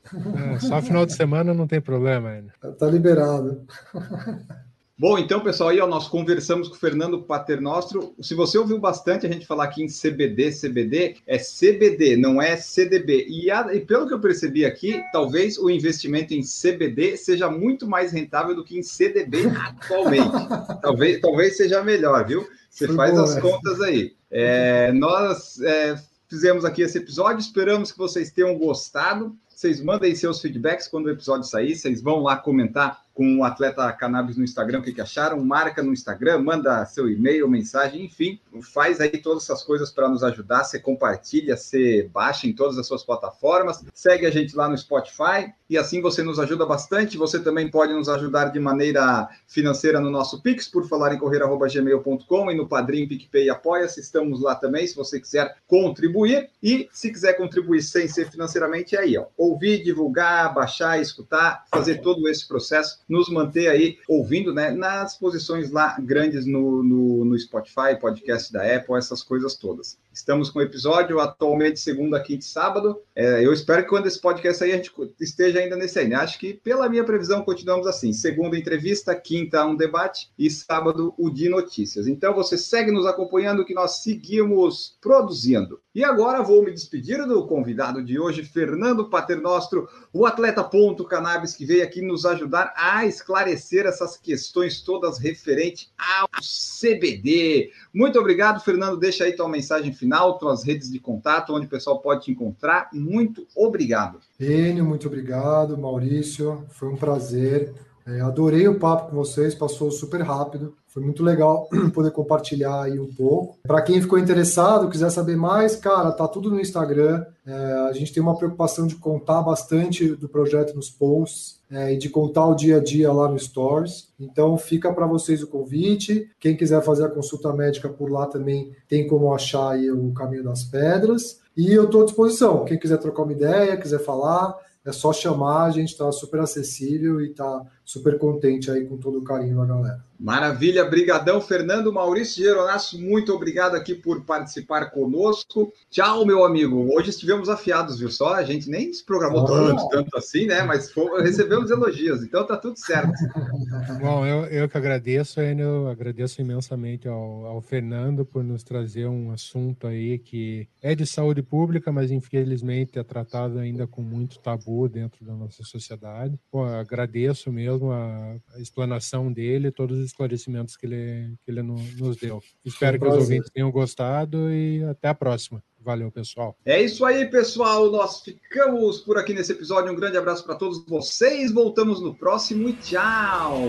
É, só final de semana não tem problema ainda. Tá liberado. [LAUGHS] Bom, então, pessoal, aí ó, nós conversamos com o Fernando Paternostro. Se você ouviu bastante a gente falar aqui em CBD, CBD, é CBD, não é CDB. E, a, e, pelo que eu percebi aqui, talvez o investimento em CBD seja muito mais rentável do que em CDB atualmente. [LAUGHS] talvez, talvez seja melhor, viu? Você Foi faz as contas aí. É, nós é, fizemos aqui esse episódio, esperamos que vocês tenham gostado. Vocês mandem seus feedbacks quando o episódio sair, vocês vão lá comentar com o Atleta Cannabis no Instagram, o que, que acharam, marca no Instagram, manda seu e-mail, mensagem, enfim, faz aí todas essas coisas para nos ajudar, você compartilha, você baixa em todas as suas plataformas, segue a gente lá no Spotify e assim você nos ajuda bastante. Você também pode nos ajudar de maneira financeira no nosso Pix, por falar em correr.gmail.com e no Padrim, PicPay Apoia-se. Estamos lá também, se você quiser contribuir. E se quiser contribuir sem ser financeiramente, é aí, ó. Ouvir, divulgar, baixar, escutar, fazer todo esse processo, nos manter aí ouvindo, né? Nas posições lá grandes no, no, no Spotify, podcast da Apple, essas coisas todas. Estamos com episódio atualmente segunda, quinta e sábado. É, eu espero que quando esse podcast sair a gente esteja ainda nesse aí. Né? Acho que pela minha previsão continuamos assim: segunda entrevista, quinta um debate e sábado o de notícias. Então você segue nos acompanhando que nós seguimos produzindo. E agora vou me despedir do convidado de hoje, Fernando Paternostro, o atleta ponto cannabis que veio aqui nos ajudar a esclarecer essas questões todas referente ao CBD. Muito obrigado, Fernando. Deixa aí tua mensagem final, tuas redes de contato, onde o pessoal pode te encontrar. Muito obrigado. Enio, muito obrigado. Maurício, foi um prazer. É, adorei o papo com vocês, passou super rápido. Foi muito legal [CLEARS THROAT] poder compartilhar aí um pouco. Para quem ficou interessado, quiser saber mais, cara, tá tudo no Instagram. É, a gente tem uma preocupação de contar bastante do projeto nos posts é, e de contar o dia a dia lá no Stores. Então fica para vocês o convite. Quem quiser fazer a consulta médica por lá também tem como achar aí o caminho das pedras. E eu estou à disposição. Quem quiser trocar uma ideia, quiser falar, é só chamar, a gente está super acessível e está super contente aí com todo o carinho da galera. Maravilha, brigadão, Fernando Maurício Geronasso, muito obrigado aqui por participar conosco. Tchau, meu amigo. Hoje estivemos afiados, viu só? A gente nem se programou tanto, tanto assim, né? Mas foi, recebemos elogios, então tá tudo certo. [LAUGHS] Bom, eu, eu que agradeço, Enio, agradeço imensamente ao, ao Fernando por nos trazer um assunto aí que é de saúde pública, mas infelizmente é tratado ainda com muito tabu dentro da nossa sociedade. Pô, agradeço mesmo a, a explanação dele, todos os esclarecimentos que ele, que ele nos deu. Espero que os ouvintes tenham gostado e até a próxima. Valeu, pessoal. É isso aí, pessoal. Nós ficamos por aqui nesse episódio. Um grande abraço para todos vocês. Voltamos no próximo e tchau.